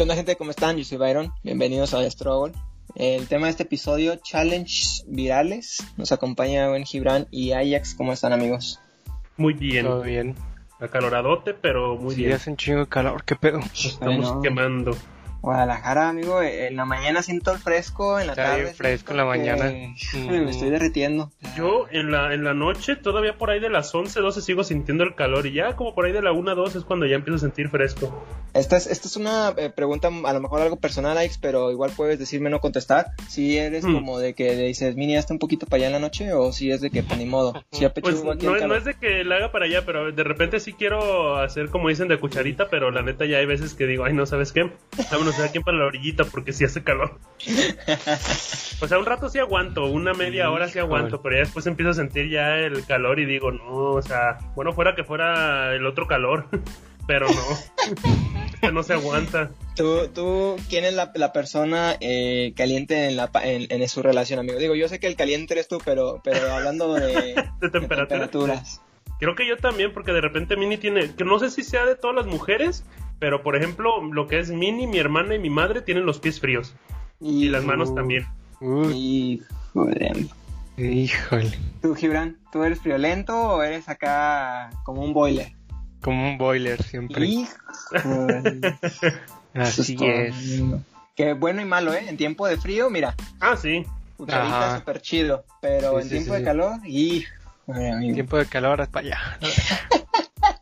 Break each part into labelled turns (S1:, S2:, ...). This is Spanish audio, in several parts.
S1: ¿Qué onda gente? ¿Cómo están? Yo soy Byron. Bienvenidos a Struggle. El tema de este episodio, Challenge Virales. Nos acompaña Buen Gibran y Ajax. ¿Cómo están amigos?
S2: Muy bien.
S3: Todo bien.
S2: Acaloradote, pero muy
S3: Sí,
S2: bien.
S3: hace un chingo de calor, qué pedo.
S2: Estamos
S1: Bueno.
S2: quemando.
S1: Guadalajara, amigo. En la mañana siento el fresco, en la
S3: Está
S1: tarde.
S3: bien fresco en la mañana.
S1: que-
S3: Mm.
S1: Me estoy derritiendo.
S2: Yo en la, en la noche, todavía por ahí de las 11, 12 sigo sintiendo el calor y ya como por ahí de la 1, 2 es cuando ya empiezo a sentir fresco.
S1: Esta es, esta es una eh, pregunta a lo mejor algo personal, Alex, pero igual puedes decirme no contestar. Si eres
S2: Hmm.
S1: como de que dices, mini, hasta un poquito para allá en la noche, o si es de que, pues ni modo. Si
S2: Pues no, no es de que la haga para allá, pero de repente sí quiero hacer como dicen de cucharita, pero la neta ya hay veces que digo, ay no, ¿sabes qué? Vámonos a aquí para la orillita porque sí hace calor. O sea, un rato sí aguanto, una media hora sí aguanto, pero ya después empiezo a sentir ya el calor y digo, no, o sea, bueno, fuera que fuera el otro calor, pero no, este no se aguanta.
S1: ¿Tú, tú, quién es la, la persona eh, caliente en, la, pa- en, en su relación, amigo? Digo, yo sé que el caliente eres tú, pero, pero hablando de,
S2: De temperatura.
S1: temperaturas.
S2: Creo que yo también, porque de repente Mini tiene, que no sé si sea de todas las mujeres, pero por ejemplo, lo que es Mini, mi hermana y mi madre tienen los pies fríos y las manos
S3: Uh.
S2: también.
S3: Uy,
S1: Y, joder.
S3: híjole.
S1: ¿Tú, Gibran, tú eres friolento o eres acá como un boiler?
S3: Como un boiler siempre. Así es.
S1: Que bueno y malo, ¿eh? En tiempo de frío, mira,
S2: Ah, sí.
S1: cucharita súper chido. Pero
S3: Sí,
S1: en
S3: sí,
S1: tiempo
S3: sí.
S1: de calor, y
S3: Tiempo de calor, para allá.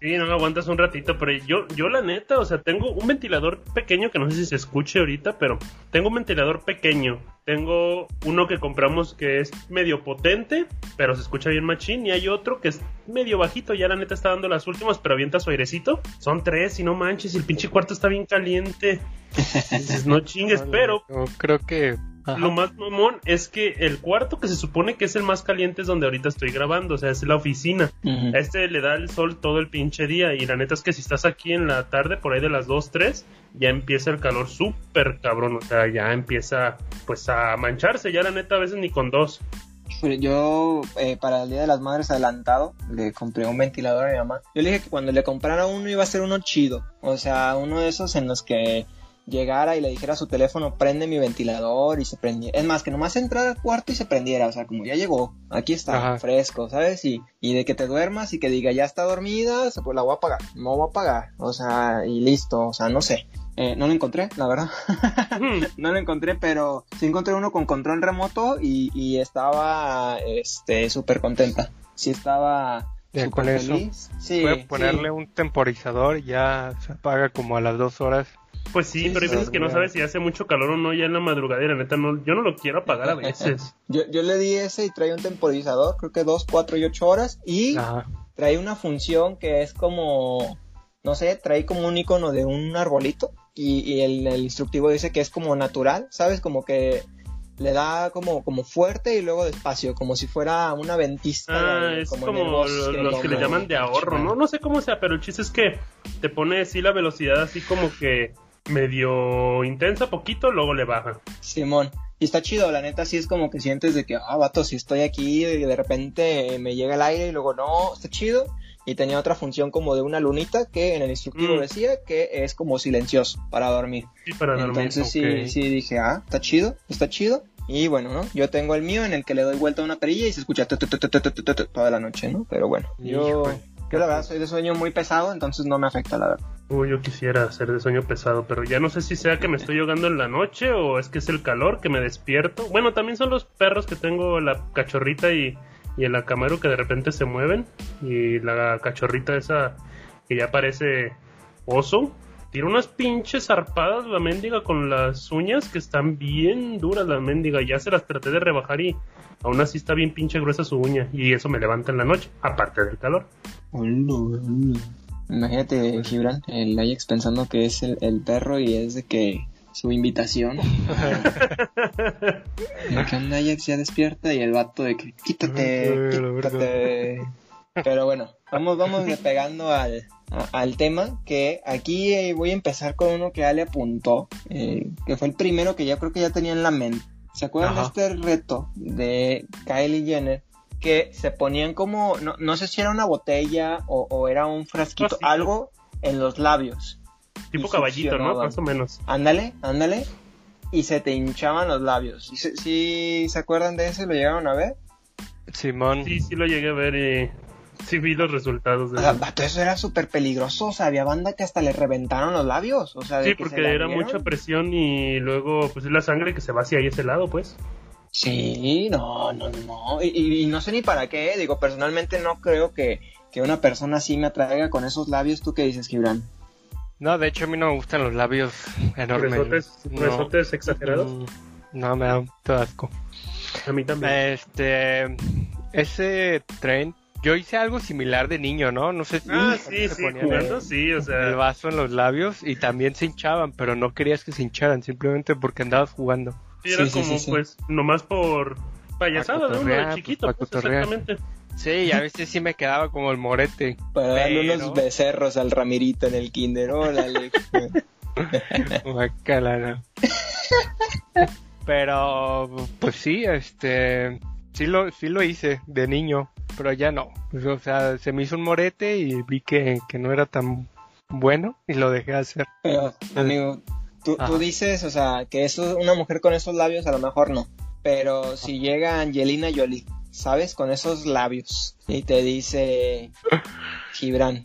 S2: Sí, no aguantas un ratito, pero yo, yo la neta, o sea, tengo un ventilador pequeño que no sé si se escuche ahorita, pero tengo un ventilador pequeño. Tengo uno que compramos que es medio potente, pero se escucha bien machín, y hay otro que es medio bajito, ya la neta está dando las últimas, pero avienta su airecito. Son tres y no manches, y el pinche cuarto está bien caliente. Dices, no chingues, pero
S3: Yo creo que. Ajá.
S2: lo más mamón es que el cuarto que se supone que es el más caliente es donde ahorita estoy grabando, o sea, es la oficina. A este le da el sol todo el pinche día y la neta es que si estás aquí en la tarde, por ahí de las 2, 3, ya empieza el calor súper cabrón, o sea, ya empieza pues a mancharse, ya la neta a veces ni con dos.
S1: Yo, eh, para el Día de las Madres adelantado, le compré un ventilador a mi mamá. Yo le dije que cuando le comprara uno iba a ser uno chido. O sea, uno de esos en los que llegara y le dijera a su teléfono, prende mi ventilador y se prendiera. Es más, que nomás entrara al cuarto y se prendiera. O sea, como ya llegó, aquí está,
S3: Ajá.
S1: fresco, ¿sabes? Y, y de que te duermas y que diga, ya está dormida, pues la voy a apagar. No voy a apagar. O sea, y listo. O sea, no sé. Eh, no lo encontré, la verdad. no lo encontré, pero sí encontré uno con control remoto y, y estaba este súper contenta. Sí estaba
S3: Ya con eso.
S1: feliz. Sí,
S3: Puede
S1: sí.
S3: ponerle un temporizador y ya se apaga como a las dos horas.
S2: Pues sí,
S1: Sí,
S2: pero hay veces que no sabes si hace mucho calor o no ya en la madrugada y la neta no, yo no lo quiero apagar a veces.
S1: Yo, yo le di ese y trae un temporizador, creo que 2, 4 y 8 horas. Y
S3: Ajá.
S1: trae una función que es como, no sé, trae como un icono de un arbolito. Y, y el, el instructivo dice que es como natural, ¿sabes? Como que le da como, como fuerte y luego despacio, como si fuera una ventisca.
S2: Ah,
S1: de-
S2: es como
S1: bosque,
S2: los que le llaman de ahorro, ¿no? No sé cómo sea, pero el chiste es que te pone así la velocidad así como que medio intensa poquito, luego le baja.
S1: Simón. Y está chido, la neta, sí es como que sientes de que, ah, vato, si estoy aquí y de repente me llega el aire y luego no, está chido. Y tenía otra función como de una lunita que en el instructivo
S2: mm.
S1: decía que es como silencioso para dormir.
S2: Sí, para dormir.
S1: Entonces sí, sí dije, ah, está chido, está chido. Y bueno, ¿no? Yo tengo el mío en el que le doy vuelta a una perilla y se escucha toda la noche, ¿no? Pero bueno, yo, yo la verdad soy de sueño muy pesado, entonces no me afecta, la verdad.
S2: Uy, yo quisiera hacer de sueño pesado, pero ya no sé si sea que me estoy ahogando en la noche o es que es el calor que me despierto. Bueno, también son los perros que tengo, la cachorrita y, y el acamaro que de repente se mueven. Y la cachorrita esa que ya parece oso. Tira unas pinches zarpadas la mendiga con las uñas que están bien duras la mendiga. Ya se las traté de rebajar y aún así está bien pinche gruesa su uña. Y eso me levanta en la noche, aparte del calor.
S1: Imagínate, Gibran, el Ajax pensando que es el, el perro y es de que su invitación. De que Ajax ya despierta y el vato de que quítate,
S3: verdad.
S1: quítate. Pero bueno, vamos, vamos pegando al, a- al tema que aquí eh, voy a empezar con uno que Ale apuntó, eh, que fue el primero que ya creo que ya tenía en la mente. ¿Se acuerdan
S3: Ajá.
S1: de este reto de Kylie Jenner? Que se ponían como, no, no sé si era una botella o, o era un frasquito,
S2: Frasquito.
S1: algo en los labios.
S2: Tipo caballito, ¿no? Más o menos.
S1: Ándale, ándale. Y se te hinchaban los labios. ¿Sí, se- sí se acuerdan de ese? ¿Lo llegaron a ver?
S3: Simón.
S2: Sí, sí lo llegué a ver y sí vi los resultados de
S1: O sea,
S2: eso.
S1: eso era súper peligroso. O sea, había banda que hasta le reventaron los labios. O sea, de
S2: Sí,
S1: que
S2: porque era mucha presión y luego pues es la sangre que se va hacia ese lado, pues.
S1: Sí, no, no, no. Y, y- no sé ni para qué. Digo, personalmente no creo que, que una persona así me atraiga con esos labios. ¿Tú qué dices, Gibran?
S3: No, de hecho a mí no me gustan los labios enormes. No.
S2: resortes exagerados.
S3: Mm, No, me da todo asco.
S2: A mí también.
S3: Este, ese tren, yo hice algo similar de niño, ¿no? No sé si
S2: ah,
S3: se
S2: sí, sí,
S3: ponían
S2: jugando,
S3: el,
S2: sí, o
S3: el vaso en los labios y también se hinchaban, pero no querías que se hincharan, simplemente porque andabas jugando.
S2: Sí, era
S1: Sí,
S2: como,
S1: sí, sí.
S2: pues, nomás por payasada
S3: Pa'
S2: de uno de chiquito,
S3: pues,
S2: exactamente.
S3: Sí, y a veces sí me quedaba como el morete.
S1: Para darle
S3: Pero-
S1: unos becerros al Ramirito en el kinder. Órale.
S3: No. Pero, pues sí, este, sí lo, sí lo hice de niño, pero ya no. Pues, o sea, se me hizo un morete y vi que, que no era tan bueno y lo dejé hacer.
S1: Pero, amigo, tú, tú dices, o sea, que eso, una mujer con esos labios a lo mejor no. Pero si llega Angelina Jolie, ¿sabes? Con esos labios y te dice, Gibran,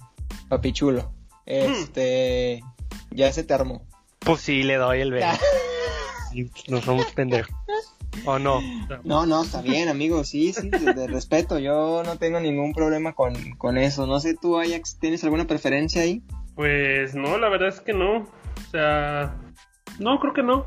S1: papi chulo, este, ya se te armó.
S3: Pues sí, le doy el beso. No somos pendejos. ¿O no?
S1: No, no, está bien, amigo, sí, sí, de, de respeto, yo no tengo ningún problema con, con eso. No sé, tú, Ajax, ¿tienes alguna preferencia ahí?
S2: Pues no, la verdad es que no. O sea, no, creo que no.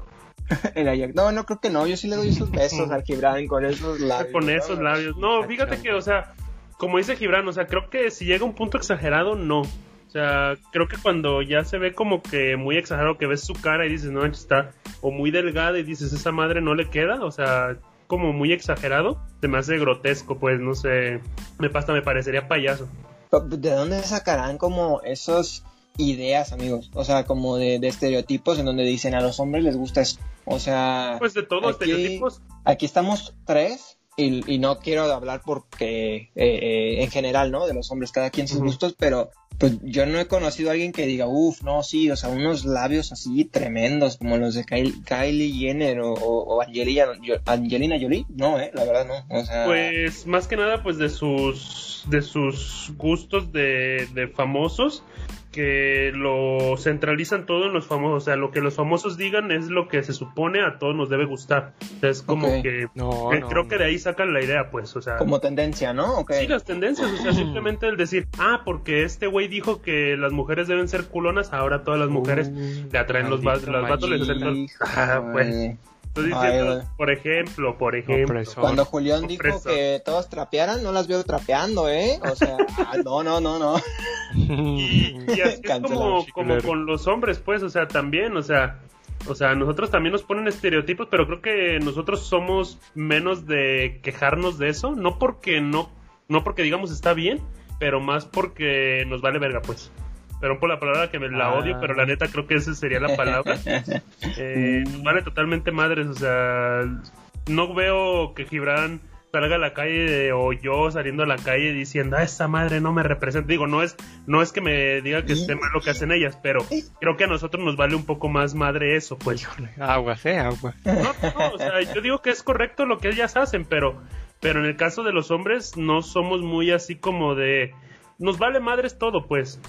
S1: El Ajax, no, no creo que no, yo sí le doy esos besos al Gibran con esos labios.
S2: Con esos labios. No, fíjate que, o sea, como dice Gibran, o sea, creo que si llega a un punto exagerado, no. O sea, creo que cuando ya se ve como que muy exagerado, que ves su cara y dices, no, está o muy delgada y dices, esa madre no le queda, o sea, como muy exagerado, se me hace grotesco, pues, no sé, me pasa, me parecería payaso.
S1: ¿De dónde sacarán como esos ideas, amigos? O sea, como de, de estereotipos en donde dicen a los hombres les gusta eso. O sea,
S2: Pues de todos estereotipos.
S1: aquí estamos tres y, y no quiero hablar porque eh, eh, en general, ¿no? De los hombres, cada quien sus gustos, pero pues yo no he conocido a alguien que diga, uff, no, sí, o sea, unos labios así tremendos como los de Kylie, Kylie Jenner o, o- o Angelina, Angelina Jolie. No, eh, la verdad no. O sea,
S2: Pues más que nada pues de sus de sus gustos de, de famosos que lo centralizan todo en los famosos, o sea, lo que los famosos digan es lo que se supone a todos nos debe gustar. O sea, es como que
S3: No,
S2: eh,
S3: no,
S2: creo
S3: no.
S2: que de ahí sacan la idea, pues, o sea,
S1: como tendencia, ¿no?
S2: Sí, las tendencias, o sea, simplemente el decir, ah, porque este güey dijo que las mujeres deben ser culonas, ahora todas las mujeres
S3: Uh,
S2: le atraen los vatos, las vatos les acercan. Ah, pues, estoy diciendo, por ejemplo, por ejemplo.
S3: Opresor.
S1: Cuando Julián dijo que todos trapearan, no las veo trapeando, ¿eh? O sea, ah, no, no, no, no.
S2: Y, y así es como, como con los hombres, pues, o sea, también, o sea, o sea, nosotros también nos ponen estereotipos, pero creo que nosotros somos menos de quejarnos de eso, no porque no, no porque digamos está bien, pero más porque nos vale verga, pues. Perdón por la palabra que me la
S3: Ah.
S2: odio, pero la neta creo que esa sería la palabra. Eh, nos vale totalmente madres, o sea, no veo que Gibran salga a la calle de- o yo saliendo a la calle diciendo, ah, esa madre no me representa. Digo, no es, no es que me diga que esté mal lo que hacen ellas, pero creo que a nosotros nos vale un poco más madre eso, pues.
S3: Aguas, eh, aguas.
S2: No, no, o sea, yo digo que es correcto lo que ellas hacen, pero, pero en el caso de los hombres no somos muy así como de, nos vale madres todo, pues.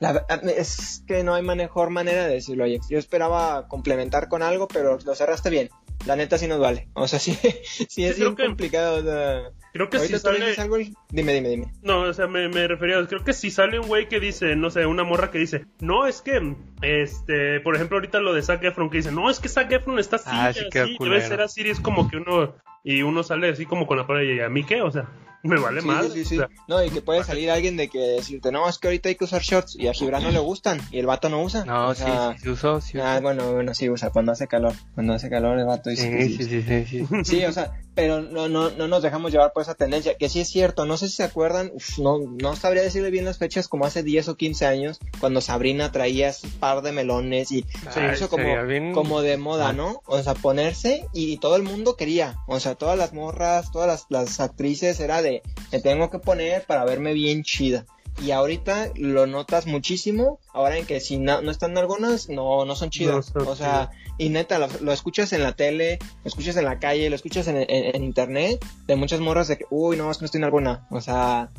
S1: La ver- es que no hay mejor manera de decirlo, Ajax. Yo esperaba complementar con algo, pero lo cerraste bien. La neta sí nos vale. O sea, sí, sí es
S2: creo
S1: bien
S2: que-
S1: complicado. o sea,
S2: Creo que si sale...
S1: algo y- Dime, dime, dime.
S2: No, o sea, me, me refería, creo que si sale un güey que dice, no sé, una morra que dice, no, es que, este, por ejemplo, ahorita lo de Zac Efron, que dice, no, es que Zac Efron está así,
S3: Ah, sí
S2: así, debe ser así, y es como que uno, y uno sale así como con la palabra, y a mí qué, o sea, me vale
S1: Sí, sí, sí, sí.
S2: o sea,
S1: No, y que puede salir alguien de que decirte, no, es que ahorita hay que usar shorts y a Gibran no le gustan y el vato no usa.
S3: No,
S1: O
S3: sí,
S1: sea,
S3: sí, se usó, sí
S1: Ah, bueno, bueno, sí usa cuando hace calor. Cuando hace calor el vato dice que
S3: Sí, sí, sí, sí, sí.
S1: Sí, o sea, pero no, no, no nos dejamos llevar por esa tendencia, que sí es cierto, no sé si se acuerdan, uf, no, no sabría decirle bien las fechas, como hace 10 o 15 años, cuando Sabrina traía ese par de melones y se hizo como,
S3: bien-
S1: como de moda. ¿no? O sea, ponerse y, todo el mundo quería, o sea, todas las morras, todas las, las actrices era de, me tengo que poner para verme bien chida. Y ahorita lo notas muchísimo, ahora en que si no, no están algunas, no, no son chidas. o sea, y neta, lo, escuchas en la tele, lo escuchas en la calle, lo escuchas en, internet, de muchas morras de que, uy, no, es que no estoy en alguna. O sea,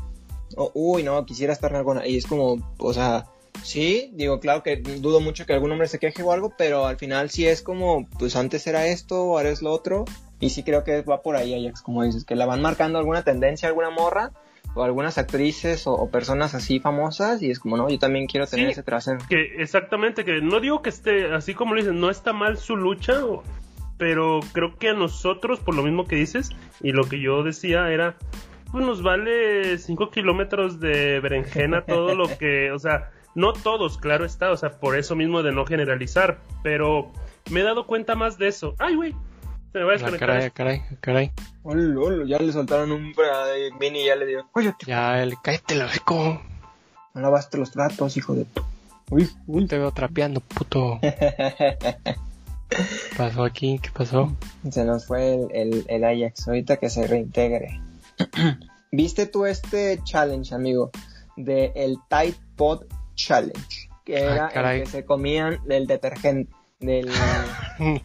S1: uy, no, quisiera estar en alguna. Y es como, o sea, sí, digo, claro que dudo mucho que algún hombre se queje o algo, pero al final sí es como, pues antes era esto, ahora es lo otro. Y sí creo que va por ahí, Ajax, como dices, que la van marcando alguna tendencia, alguna morra, o algunas actrices o, personas así famosas, y es como, no, yo también quiero tener ese trasero.
S2: Que exactamente, que no digo que esté, así como lo dicen, no está mal su lucha, pero creo que a nosotros, por lo mismo que dices, y lo que yo decía era, pues nos vale 5 kilómetros de berenjena todo lo que, o sea, no todos, claro está, o sea, por eso mismo de no generalizar, pero me he dado cuenta más de eso. Ay, güey, se me va a
S3: ah, caray, caray, caray.
S1: ya le soltaron un mini y ya le dio.
S3: Ya, el cállate la rico.
S1: No lavaste los tratos, hijo de.
S3: Uy, uy. Te veo trapeando, puto. ¿Qué pasó aquí? ¿Qué pasó?
S1: Se nos fue el, el, Ajax. Ahorita que se reintegre. ¿Viste tú este challenge, amigo? De el Tide Pod Challenge. Que era el que se comían del detergente del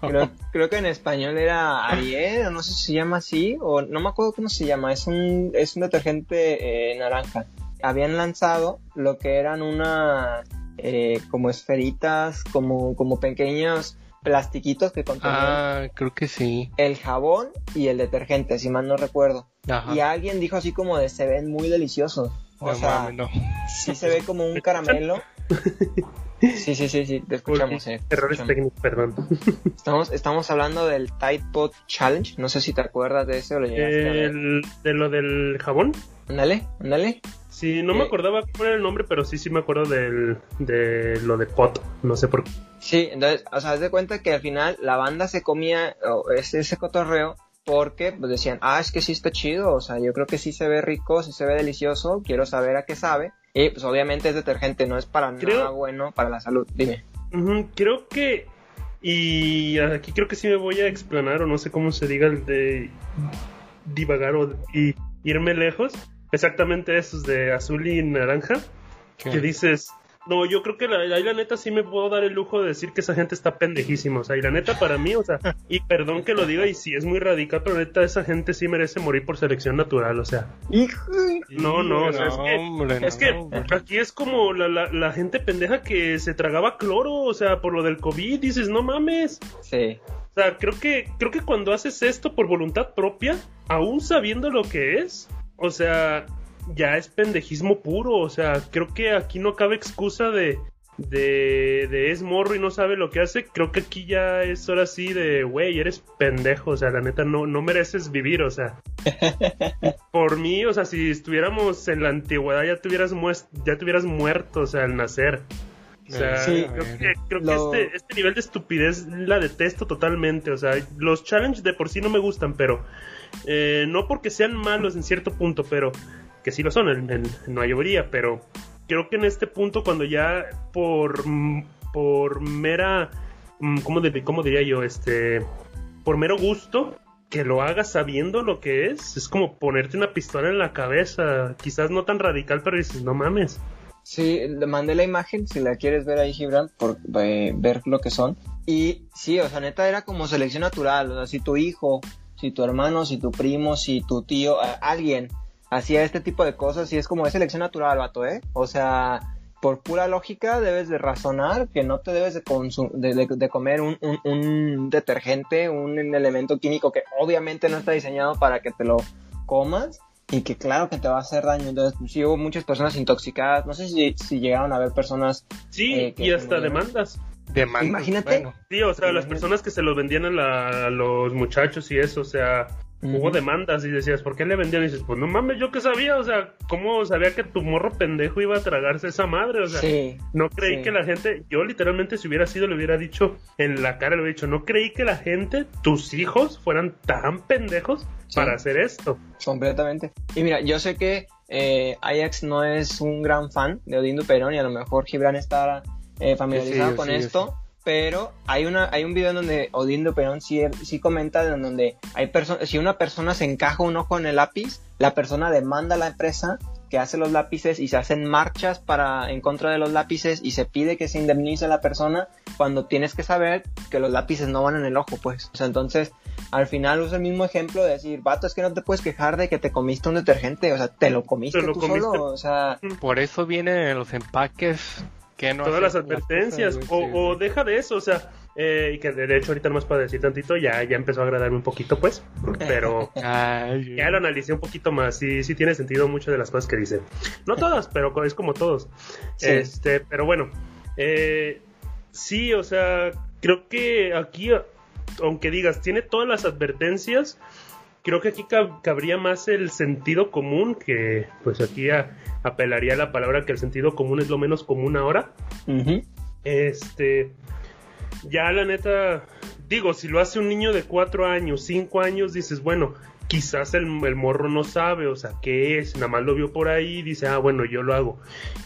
S1: creo, que en español era Ariel no sé si se llama así o no me acuerdo cómo se llama es un es un detergente eh, naranja. Habían lanzado lo que eran una eh, como esferitas como como pequeños plastiquitos que contenían
S3: ah creo que sí.
S1: el jabón y el detergente si mal no recuerdo. Y alguien dijo así como de se ven muy deliciosos o sea sí se ve como un caramelo Sí, sí, sí, sí, te escuchamos. Eh,
S2: Errores técnicos, perdón.
S1: Estamos, estamos hablando del Tide Pod Challenge. No sé si te acuerdas de ese o lo
S2: ¿De lo del jabón?
S1: Ándale, ándale.
S2: Sí, no me eh, acordaba cuál era el nombre, pero sí, sí me acuerdo del, de lo de pot. No sé por qué.
S1: Sí, entonces, o sea, haz de cuenta que al final la banda se comía ese, ese cotorreo porque pues decían, ah, es que sí está chido, o sea, yo creo que sí se ve rico, sí se ve delicioso, quiero saber a qué sabe. Y pues obviamente es detergente, no es para nada bueno para la salud. Dime.
S2: creo que. Y aquí creo que sí me voy a explanar, o no sé cómo se diga el de divagar o y irme lejos. Exactamente esos de azul y naranja. Que dices, no, yo creo que la, ahí la neta sí me puedo dar el lujo de decir que esa gente está pendejísima. O sea, y la neta para mí, o sea, y perdón que lo diga y sí es muy radical, pero neta esa gente sí merece morir por selección natural, o sea. No, no, o sea, es que, aquí es como la, la, la, gente pendeja que se tragaba cloro, o sea, por lo del COVID, dices, no mames.
S1: Sí.
S2: O sea, creo que, creo que cuando haces esto por voluntad propia, aún sabiendo lo que es, o sea, ya es pendejismo puro. O sea, creo que aquí no cabe excusa de, de, de es morro y no sabe lo que hace. Creo que aquí ya es hora sí de, güey, eres pendejo. O sea, la neta, no, no mereces vivir. O sea, por mí, o sea, si estuviéramos en la antigüedad ya te hubieras, ya te hubieras muerto, o sea, al nacer. O sea, creo que, creo que este, este nivel de estupidez la detesto totalmente. O sea, los challenges de por sí no me gustan, pero eh, no porque sean malos en cierto punto, pero que sí lo son en, en, mayoría, pero creo que en este punto cuando ya por, por mera, mm, ¿cómo, ¿cómo diría yo? Este, por mero gusto, que lo hagas sabiendo lo que es, es como ponerte una pistola en la cabeza, quizás no tan radical, pero dices, no mames.
S1: Sí, le mandé la imagen, si la quieres ver ahí, Gibran, por eh, ver lo que son. Y sí, o sea, neta era como selección natural, o sea, si tu hijo, si tu hermano, si tu primo, si tu tío, alguien hacía este tipo de cosas y es como es selección natural, vato, ¿eh? O sea, por pura lógica debes de razonar que no te debes de, de, comer un, un, detergente, un elemento químico que obviamente no está diseñado para que te lo comas y que claro que te va a hacer daño. Entonces, sí hubo muchas personas intoxicadas, no sé si, si llegaron a ver personas...
S2: Sí, eh, y hasta demandas.
S3: Demandas.
S1: Imagínate.
S2: Sí, o sea, las personas que se los vendían a, a los muchachos y eso, o sea, Hubo demandas y decías, ¿por qué le vendían? Y dices, pues no mames, yo qué sabía, o sea, ¿cómo sabía que tu morro pendejo iba a tragarse esa madre? O sea, no creí que la gente, yo literalmente si hubiera sido, le hubiera dicho en la cara, le hubiera dicho, no creí que la gente, tus hijos, fueran tan pendejos para hacer esto.
S1: Completamente. Y mira, yo sé que eh, Ajax no es un gran fan de Odín Perón y a lo mejor Gibran está eh, familiarizado con esto pero hay una hay un video en donde Odín de Perón sí, sí comenta en donde hay si una persona se encaja un ojo en el lápiz la persona demanda a la empresa que hace los lápices y se hacen marchas para en contra de los lápices y se pide que se indemnice a la persona cuando tienes que saber que los lápices no van en el ojo, pues. O sea, entonces, al final usa el mismo ejemplo de decir, vato, es que no te puedes quejar de que te comiste un detergente, o sea, te lo comiste tú solo, o sea...
S3: Por eso vienen en los empaques que no
S2: Todas las advertencias, o, deja de eso, o sea... Eh, y que de hecho ahorita más para decir tantito ya, ya empezó a agradarme un poquito pues pero ya lo analicé un poquito más y sí tiene sentido muchas de las cosas que dice. No todas pero es como todos. Este pero bueno eh, sí o sea creo que aquí aunque digas tiene todas las advertencias creo que aquí cabría más el sentido común que pues aquí apelaría a la palabra que el sentido común es lo menos común ahora este ya la neta, digo, si lo hace un niño de 4 años, 5 años, dices, bueno, quizás el, morro no sabe, o sea, qué es, nada más lo vio por ahí y dice, ah, bueno, yo lo hago.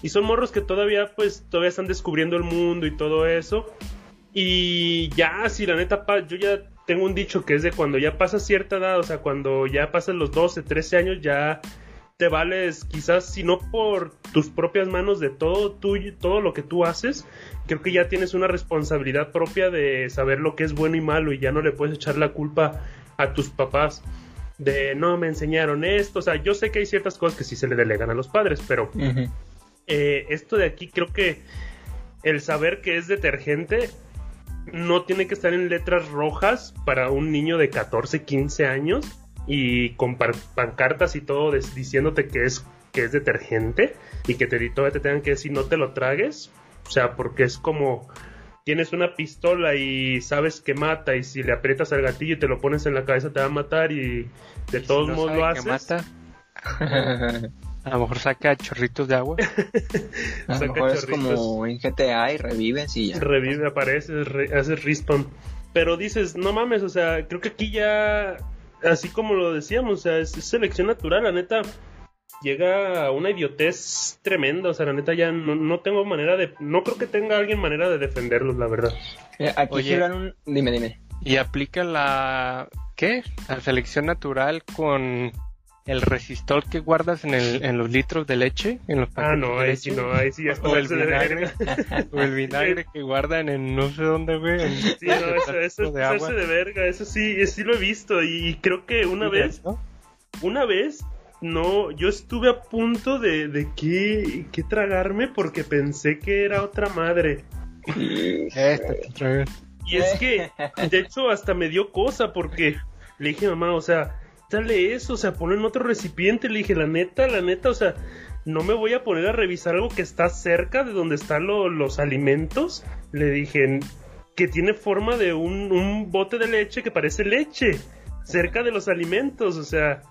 S2: Y son morros que todavía, pues, todavía están descubriendo el mundo y todo eso. Y ya, si la neta, yo ya tengo un dicho que es de cuando ya pasas cierta edad, o sea, cuando ya pasan los 12, 13 años, ya te vales quizás si no por tus propias manos de todo tuyo, todo lo que tú haces, creo que ya tienes una responsabilidad propia de saber lo que es bueno y malo y ya no le puedes echar la culpa a tus papás de no me enseñaron esto, o sea, yo sé que hay ciertas cosas que sí se le delegan a los padres, pero eh, esto de aquí creo que el saber que es detergente no tiene que estar en letras rojas para un niño de 14, 15 años y con pancartas y todo diciéndote que es que es detergente y que te, todavía te tengan que decir no te lo tragues. O sea, porque es como tienes una pistola y sabes que mata y si le aprietas al gatillo y te lo pones en la cabeza te va a matar y de todos modos lo haces. Mata?
S3: a lo mejor saca chorritos de agua.
S1: a lo mejor es como en GTA y revives y ya.
S2: Revive, aparece, hace respawn. Pero dices, no mames, o sea, creo que aquí ya así como lo decíamos, o sea, es, selección natural, la neta llega a una idiotez tremenda, o sea, la neta ya no, tengo manera de, no creo que tenga alguien manera de defenderlos, la verdad.
S1: Eh, aquí Oye, un, dime, dime.
S3: Y aplica la, ¿qué? La selección natural con el resistol que guardas en, el, en los litros de leche. En los
S2: ah, no, ahí sí, no, ahí sí ya
S3: o el vinagre, o el vinagre que guardan en no sé dónde, güey.
S2: Sí, no, eso, eso es de, de verga, eso sí, sí lo he visto y creo que una vez, una vez, no, yo estuve a punto de, de que, que tragarme porque pensé que era otra madre. Y es que, de hecho, hasta me dio cosa porque le dije, mamá, o sea, dale eso, o sea, ponlo en otro recipiente. Le dije, la neta, la neta, o sea, no me voy a poner a revisar algo que está cerca de donde están los alimentos. Le dije, que tiene forma de un, un bote de leche que parece leche, cerca de los alimentos, o sea.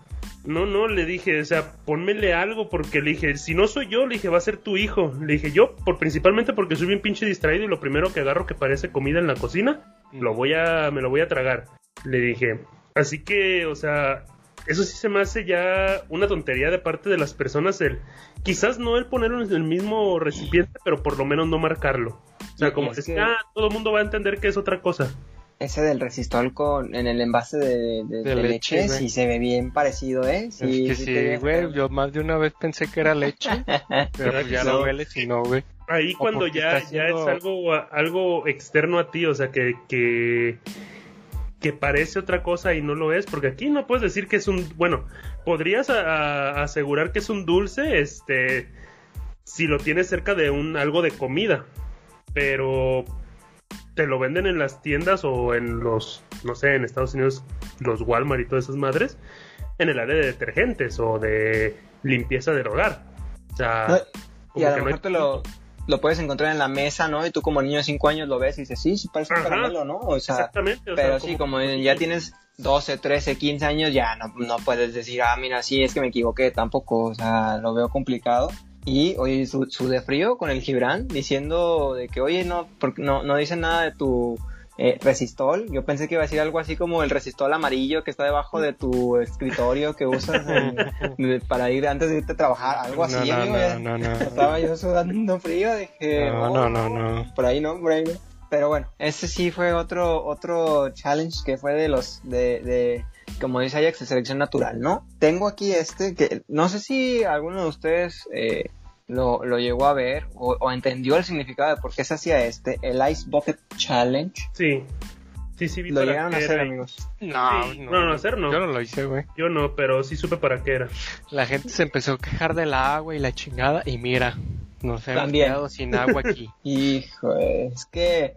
S2: No, no, le dije, o sea, ponmele algo porque le dije, si no soy yo, le dije, va a ser tu hijo. Le dije, yo, por principalmente porque soy bien pinche distraído y lo primero que agarro que parece comida en la cocina, lo voy a, me lo voy a tragar. Le dije, Así que, o sea, eso sí se me hace ya una tontería de parte de las personas el quizás no el ponerlo en el mismo recipiente, pero por lo menos no marcarlo. O sea, como es que ah, todo el mundo va a entender que es otra cosa.
S1: Ese del resistol con en el envase de, leche, sí se ve bien parecido, ¿eh?
S3: Sí, es que sí, güey, yo más de una vez pensé que era leche, pero pues ya no huele si no, güey.
S2: Ahí cuando ya, ya es algo, algo externo a ti, o sea, que, que que parece otra cosa y no lo es, porque aquí no puedes decir que es un, bueno, podrías asegurar que es un dulce, este, si lo tienes cerca de un algo de comida, pero te lo venden en las tiendas o en los, no sé, en Estados Unidos, los Walmart y todas esas madres, en el área de detergentes o de limpieza del hogar. O sea,
S1: y a lo mejor te lo, lo puedes encontrar en la mesa, ¿no? Y tú como niño de 5 años lo ves y dices, sí, sí parece un caramelo, ¿no? O sea, Exactamente. pero sí, como ya tienes 12, 13, 15 años, ya no, no puedes decir, ah, mira, sí, es que me equivoqué, tampoco, o sea, lo veo complicado. Y, oye, su, su de frío con el Gibran diciendo de que, oye, no, porque no, no dicen nada de tu eh, resistol. Yo pensé que iba a decir algo así como el resistol amarillo que está debajo de tu escritorio que usas para ir antes de irte a trabajar, algo así. No, no, no, Estaba yo sudando frío, dije,
S3: no, no, no, no.
S1: Por ahí no, por ahí no. Pero bueno, ese sí fue otro otro challenge que fue de los de, de como dice Ajax, de selección natural, ¿no? Tengo aquí este que no sé si alguno de ustedes eh, lo, lo, llegó a ver o, o, entendió el significado de por qué se hacía este, el Ice Bucket Challenge.
S2: Sí. Sí, sí, vi
S1: Lo
S2: para
S1: llegaron a hacer,
S2: era.
S1: amigos.
S3: No,
S2: Sí, no, no, hacer no.
S3: Yo no lo hice, güey.
S2: Yo no, pero sí supe para qué era.
S3: La gente se empezó a quejar de la agua y la chingada y mira, nos hemos
S1: También.
S3: quedado sin agua aquí.
S1: Hijo, es que,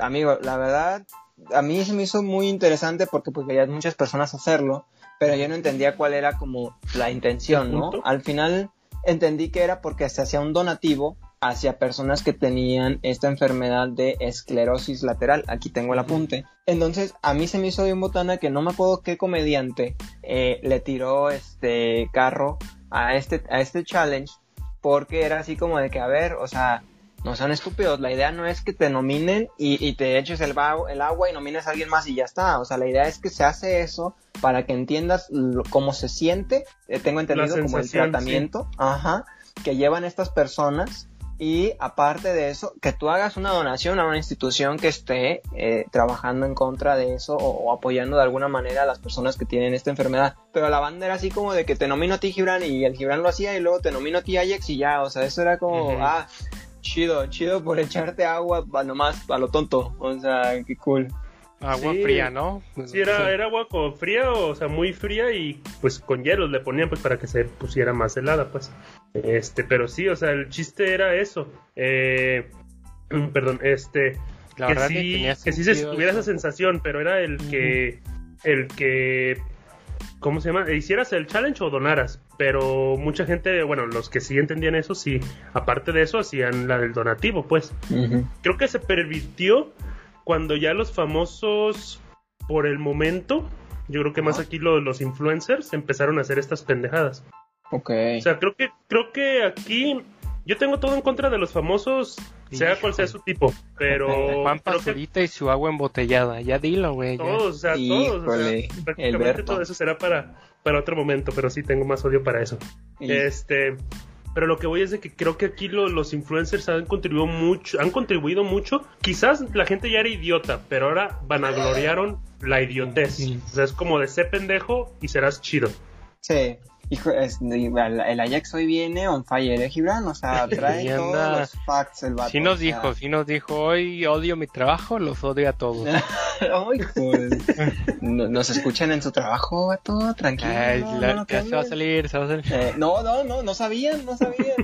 S1: amigo, la verdad, a mí se me hizo muy interesante porque pues veías muchas personas hacerlo, pero yo no entendía cuál era como la intención,
S2: ¿El
S1: ¿no? Al final entendí que era porque se hacía un donativo hacia personas que tenían esta enfermedad de esclerosis lateral. Aquí tengo el apunte. Entonces, a mí se me hizo bien botana que no me acuerdo qué comediante eh, le tiró este carro a este, a este challenge porque era así como de que, a ver, o sea, no sean estúpidos, la idea no es que te nominen y, y te eches el, el agua y nomines a alguien más y ya está, o sea, la idea es que se hace eso para que entiendas lo- cómo se siente, eh, tengo entendido como el tratamiento, ajá, que llevan estas personas y aparte de eso, que tú hagas una donación a una institución que esté eh, trabajando en contra de eso o, o apoyando de alguna manera a las personas que tienen esta enfermedad. Pero la banda era así como de que te nomino a ti Gibran y el Gibran lo hacía y luego te nomino a ti Ajax y ya, o sea, eso era como, ah, chido, chido por echarte agua nomás a lo tonto, o sea, qué cool.
S3: Agua
S2: Sí.
S3: fría, ¿no?
S2: Sí, era, era agua con fría, o sea, muy fría y pues con hielos le ponían pues para que se pusiera más helada, pues. Este, pero sí, o sea, el chiste era eso. Eh, perdón, este,
S3: La
S2: que
S3: verdad
S2: sí,
S3: que tenía
S2: que sí se tuviera
S3: eso.
S2: esa sensación, pero era el que, el que, ¿cómo se llama? Hicieras el challenge o donaras, pero mucha gente, bueno, los que sí entendían eso, sí, aparte de eso, hacían la del donativo, pues. Creo que se pervirtió cuando ya los famosos, por el momento, yo creo que más aquí lo- los influencers empezaron a hacer estas pendejadas.
S1: Ok.
S2: O sea, creo que, creo que aquí yo tengo todo en contra de los famosos, sea cual sea su tipo, pero
S3: Juan
S2: creo que
S3: Pazurita y su agua embotellada. Ya dilo, güey.
S2: todos, o sea, todos, o sea, prácticamente
S1: Alberto.
S2: todo eso será para, para otro momento, pero sí tengo más odio para eso. Este, pero lo que voy es de que creo que aquí lo- los influencers han contribuido mucho, han contribuido mucho. Quizás la gente ya era idiota, pero ahora vanagloriaron la idiotez.
S3: Sí.
S2: O sea, es como de ser pendejo y serás chido.
S1: Sí. Hijo, es- el Ajax hoy viene on fire, ¿eh, Gibran? O sea, trae todos los facts el vato.
S3: Sí nos
S1: sea.
S3: dijo, sí nos dijo, hoy odio mi trabajo, los odio a todos.
S1: Ay, joder. No- Nos escuchan en su trabajo, vato, tranquilo.
S3: Ay,
S1: no,
S3: la-
S1: no
S3: ya se va a salir, se va a salir.
S1: Eh, no, no, no, no sabían, no sabían.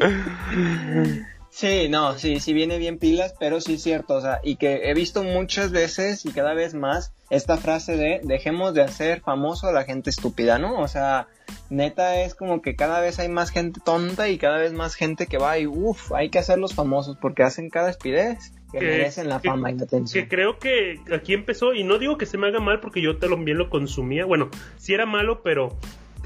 S1: Sí, no, sí, sí viene bien pilas, pero sí es cierto, o sea, y que he visto muchas veces y cada vez más esta frase de dejemos de hacer famoso a la gente estúpida, ¿no? O sea, neta es como que cada vez hay más gente tonta y cada vez más gente que va y uff, hay que hacerlos famosos porque hacen cada espidez que
S2: Que-
S1: merecen la
S2: que-
S1: fama y la
S2: Que
S1: atención.
S2: creo que aquí empezó, y no digo que se me haga mal porque yo también lo consumía. Bueno, sí era malo, pero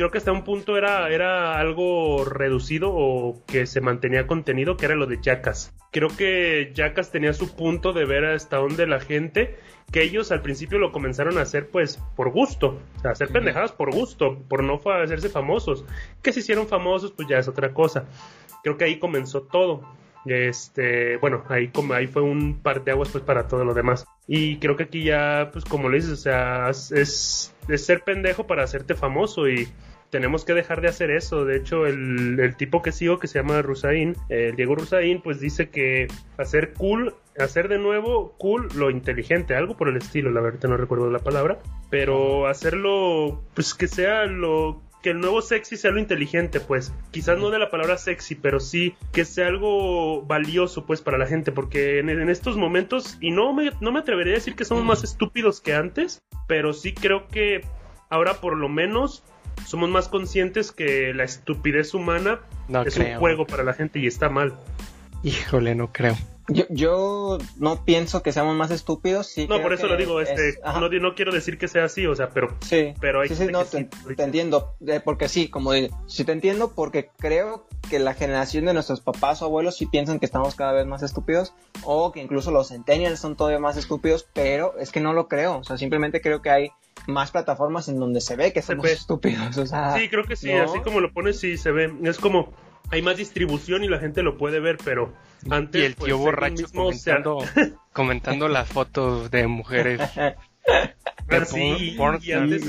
S2: creo que hasta un punto era, era algo reducido o que se mantenía contenido, que era lo de Jackass. Creo que Jackass tenía su punto de ver hasta dónde la gente, que ellos al principio lo comenzaron a hacer pues por gusto, sea, hacer pendejadas por gusto, por no hacerse famosos. Que se hicieron famosos pues ya es otra cosa. Creo que ahí comenzó todo. Este, bueno, ahí como ahí fue un par de aguas pues para todo lo demás. Y creo que aquí ya, pues como le dices, o sea, es, es, es ser pendejo para hacerte famoso y tenemos que dejar de hacer eso. De hecho, el, el tipo que sigo que se llama Rusain, el Diego Rusain, pues dice que hacer cool, hacer de nuevo cool lo inteligente, algo por el estilo, la verdad no recuerdo la palabra, pero hacerlo, pues que sea lo que el nuevo sexy sea lo inteligente, pues. Quizás no de la palabra sexy, pero sí que sea algo valioso, pues, para la gente. Porque en, en estos momentos, y no me, no me atrevería a decir que somos más estúpidos que antes, pero sí creo que ahora por lo menos somos más conscientes que la estupidez humana
S3: No
S2: es
S3: creo.
S2: un juego para la gente y está mal.
S3: Híjole, no creo.
S1: Yo, yo no pienso que seamos más estúpidos, sí.
S2: No, por eso lo digo, este,
S1: es-
S2: no, quiero decir que sea así, o sea, pero
S1: Sí,
S2: pero hay
S1: sí, sí, no,
S2: que
S1: te,
S2: sí.
S1: te entiendo, eh, porque sí, como digo, sí te entiendo porque creo que la generación de nuestros papás o abuelos sí piensan que estamos cada vez más estúpidos o que incluso los centennials son todavía más estúpidos, pero es que no lo creo, o sea, simplemente creo que hay más plataformas en donde se ve que
S2: Se
S1: somos
S2: ve.
S1: estúpidos, o sea,
S2: Sí, creo que sí,
S1: ¿no?
S2: así como lo pones, sí se ve. Es como hay más distribución y la gente lo puede ver, pero antes.
S3: Y el
S2: pues,
S3: tío
S2: ellos
S3: borracho comentando, comentando las fotos de mujeres
S2: Ah, sí, y, antes,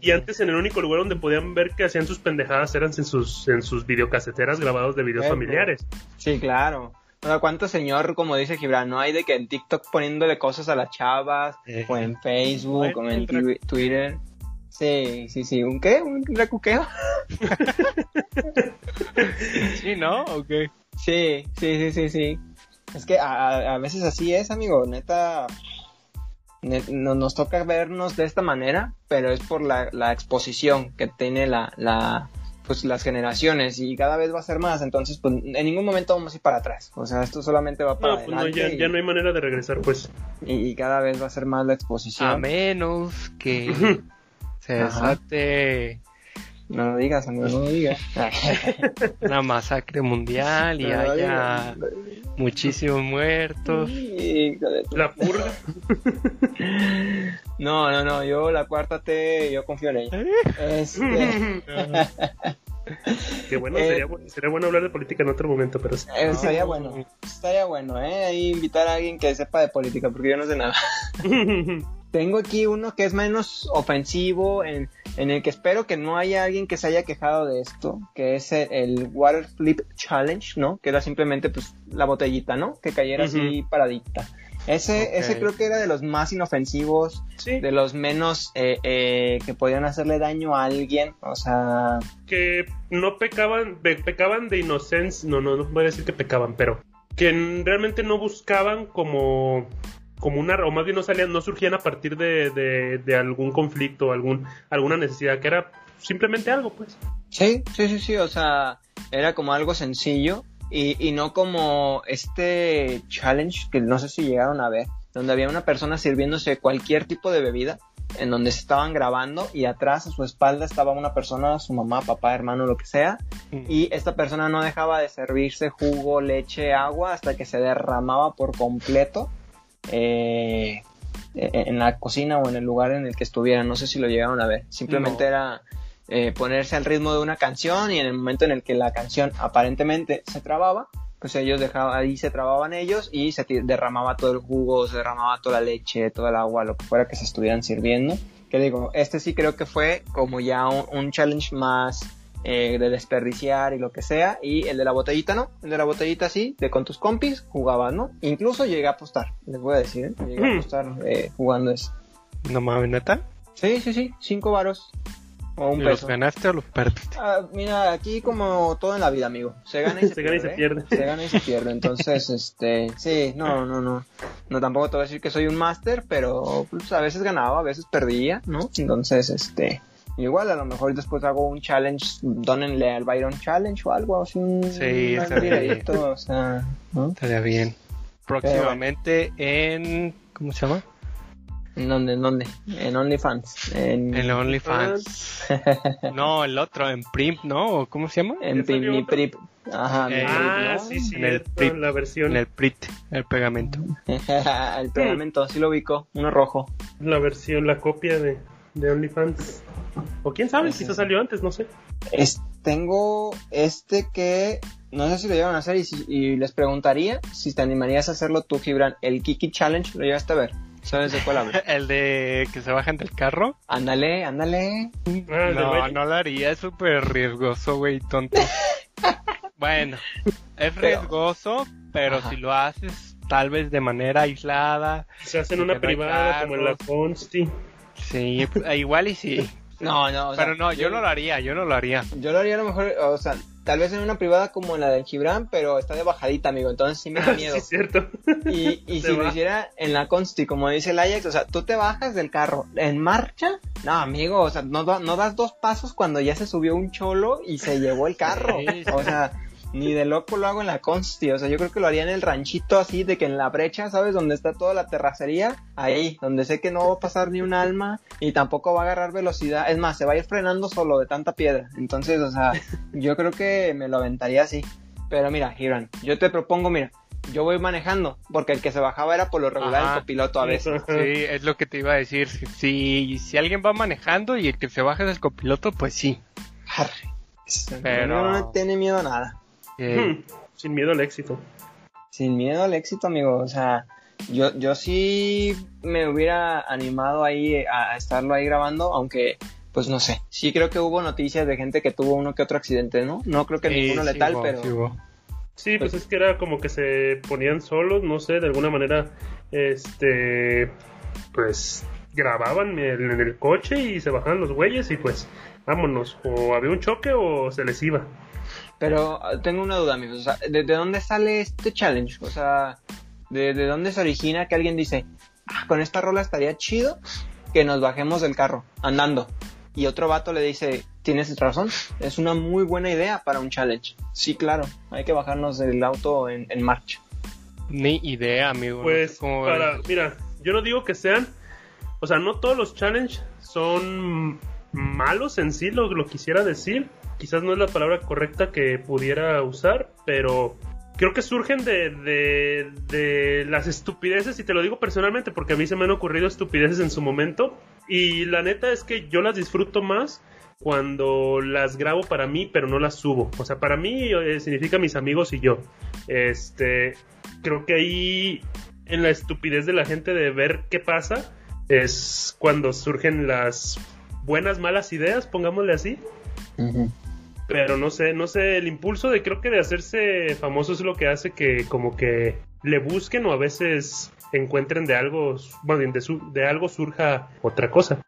S2: y antes en el único lugar donde podían ver que hacían sus pendejadas eran en sus, en sus videocaseteras grabados de videos familiares.
S1: Sí, claro. ¿Cuánto señor, como dice Gibran, no hay de que en TikTok poniéndole cosas a las chavas, o en Facebook, o en Twitter? Sí, sí, sí. ¿Un qué? ¿Un recuqueo?
S3: sí, ¿no? ¿O
S1: Sí, sí, sí, sí, sí. Es que a, a veces así es, amigo. Neta, nos toca vernos de esta manera, pero es por la, la exposición que tiene la, la, pues las generaciones y cada vez va a ser más, entonces pues en ningún momento vamos a ir para atrás, o sea, esto solamente va para
S2: no, pues, adelante. ya, no hay manera de regresar, pues.
S1: Y, cada vez va a ser más la exposición.
S3: A menos que se desate
S1: no lo digas, amigo, no lo digas.
S3: Una masacre mundial y haya muchísimos muertos.
S2: La purga.
S1: No, no, no, yo la cuarta T, yo confío en ella. Este...
S2: Qué bueno, sería, eh, sería, bueno hablar de política en otro momento, pero sí.
S1: Eh, estaría bueno, estaría bueno, ¿eh? Ahí invitar a alguien que sepa de política, porque yo no sé nada. Tengo aquí uno que es menos ofensivo, en, en, el que espero que no haya alguien que se haya quejado de esto, que es el, Water Flip Challenge, ¿no? Que era simplemente pues la botellita, ¿no? Que cayera así paradita. Ese, ese creo que era de los más inofensivos, de los menos eh, eh, que podían hacerle daño a alguien, o sea...
S2: Que no pecaban, pecaban de inocencia, no, no, no voy a decir que pecaban, pero que realmente no buscaban como como una, o más bien no salían, no surgían a partir de, de, algún conflicto, algún, alguna necesidad, que era simplemente algo, pues.
S1: Sí, sí, sí, sí, o sea, era como algo sencillo y, y no como este challenge que no sé si llegaron a ver, donde había una persona sirviéndose cualquier tipo de bebida, en donde se estaban grabando y atrás a su espalda estaba una persona, su mamá, papá, hermano, lo que sea, mm. y esta persona no dejaba de servirse jugo, leche, agua hasta que se derramaba por completo eh, en la cocina o en el lugar en el que estuvieran. No sé si lo llegaron a ver. Simplemente era eh, ponerse al ritmo de una canción y en el momento en el que la canción aparentemente se trababa, pues ellos dejaban, ahí se trababan ellos y se derramaba todo el jugo, se derramaba toda la leche, todo el agua, lo que fuera que se estuvieran sirviendo. Que digo, este sí creo que fue como ya un challenge más eh, de desperdiciar y lo que sea. Y el de la botellita no, el de la botellita sí, de con tus compis jugabas, ¿no? Incluso llegué a apostar, les voy a decir, ¿eh? llegué a hmm. apostar eh, jugando eso.
S3: ¿No mames, neta?
S1: Sí, sí, sí, cinco varos.
S3: O un ¿Los ganaste o los perdiste?
S1: Ah, mira, aquí como todo en la vida, amigo. Se gana y se, pierde.
S2: se pierde.
S1: Se gana y se pierde. Entonces, este, sí, no, no, no. No tampoco te voy a decir que soy un máster, pero pues, a veces ganaba, a veces perdía, ¿no? Entonces, este, Igual a lo mejor después hago un challenge, donenle al Byron Challenge o algo, así un,
S3: sí, estaría o sea, Estaría bien. Próximamente en... ¿Cómo se llama?
S1: ¿En dónde? ¿En dónde? En OnlyFans.
S3: En, en OnlyFans. no, el otro, en Primp, ¿no? ¿Cómo se llama?
S1: En Primp, Prip. Ajá,
S2: ah, sí, sí, en el Prip, la versión.
S3: En el Prip, el pegamento.
S1: el pegamento, sí lo ubico, uno rojo.
S2: La versión, la copia de, de OnlyFans. O quién sabe, quizás salió antes, no sé.
S1: Es, tengo este que no sé si lo llevan a hacer y, les preguntaría si te animarías a hacerlo tú, Gibran. El Kiki Challenge, ¿lo llevaste a ver? ¿Sabes de cuál hablo?
S3: ¿El de que se bajan del carro?
S1: Ándale, ándale.
S3: Ah, no, no lo haría, es súper riesgoso, güey, tonto. bueno, es riesgoso, pero si lo haces tal vez de manera aislada.
S2: Se hace en una privada como en la Consti.
S3: Sí, igual y sí.
S1: No, no.
S3: pero no, yo, no lo haría, yo no lo haría.
S1: Yo lo haría a lo mejor, o sea, tal vez en una privada como la del Gibran, pero está de bajadita, amigo, entonces sí me da miedo.
S2: sí, cierto.
S1: Y, y si lo hiciera en la Consti, como dice el Ajax, o sea, tú te bajas del carro en marcha, no, amigo, o sea, no, no das dos pasos cuando ya se subió un cholo y se llevó el carro. O sea, ni de loco lo hago en la Consti, o sea, yo creo que lo haría en el ranchito así, de que en la brecha, ¿sabes? Donde está toda la terracería, ahí, donde sé que no va a pasar ni un alma y tampoco va a agarrar velocidad, es más, se va a ir frenando solo de tanta piedra, entonces, o sea, yo creo que me lo aventaría así. Pero mira, Giran, yo te propongo, mira, yo voy manejando, porque el que se bajaba era por lo regular el copiloto a veces.
S3: Sí, es lo que te iba a decir. Si, si alguien va manejando y el que se baja es el copiloto, pues sí.
S1: Pero no tiene miedo a nada.
S2: Hmm. Sin miedo al éxito.
S1: Sin miedo al éxito, amigo. O sea, Yo, yo sí me hubiera animado ahí a estarlo ahí grabando, aunque pues no sé. Sí creo que hubo noticias de gente que tuvo uno que otro accidente, ¿no? No creo que ninguno letal, pero...
S2: Sí, pues, es que era como que se ponían solos, no sé, de alguna manera, este, pues grababan en el coche y se bajaban los güeyes y pues vámonos, o había un choque o se les iba.
S1: Pero tengo una duda, amigos, o sea, ¿de, dónde sale este challenge? O sea, ¿de, ¿de, dónde se origina que alguien dice, ah, con esta rola estaría chido que nos bajemos del carro, andando? Y otro vato le dice, tienes razón, es una muy buena idea para un challenge. Sí, claro, hay que bajarnos del auto en, marcha.
S3: Ni idea, amigo.
S2: Pues, para, mira, yo no digo que sean, o sea, no todos los challenges son malos en sí, lo, lo quisiera decir. Quizás no es la palabra correcta que pudiera usar, pero creo que surgen de, de, de, las estupideces, y te lo digo personalmente porque a mí se me han ocurrido estupideces en su momento, y la neta es que yo las disfruto más cuando las grabo para mí, pero no las subo. O sea, para mí eh, significa mis amigos y yo. Este, creo que ahí en la estupidez de la gente de ver qué pasa es cuando surgen las buenas malas ideas, pongámosle así. Pero no sé, no sé, el impulso de creo que de hacerse famoso es lo que hace que como que le busquen o a veces encuentren de algo, bueno, de, de algo surja otra cosa.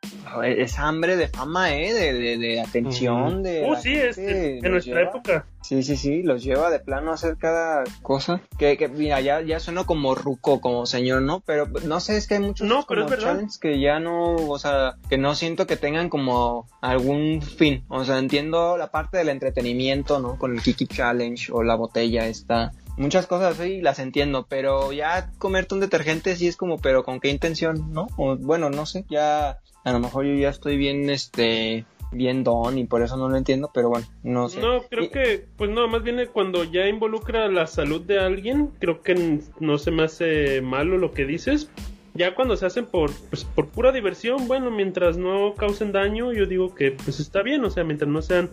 S1: Es hambre de fama, ¿eh? De, de, atención, de...
S2: Uh, sí, es en nuestra época.
S1: Sí, sí, sí, los lleva de plano a hacer cada cosa. Que, que mira, ya, ya suena como ruco, como señor, ¿no? Pero no sé, es que hay muchos
S2: no, pero
S1: challenges que ya no, o sea, que no siento que tengan como algún fin. O sea, entiendo la parte del entretenimiento, ¿no? Con el Kiki Challenge o la botella esta muchas cosas así las entiendo, pero ya comerte un detergente sí es como, pero con qué intención, ¿no? O, bueno, no sé, ya a lo mejor yo ya estoy bien, este, bien don y por eso no lo entiendo, pero bueno, no sé.
S2: No, creo que, pues no, más bien cuando ya involucra la salud de alguien, creo que no se me hace malo lo que dices. Ya cuando se hacen por, pues, por pura diversión, bueno, mientras no causen daño, yo digo que pues está bien, o sea, mientras no sean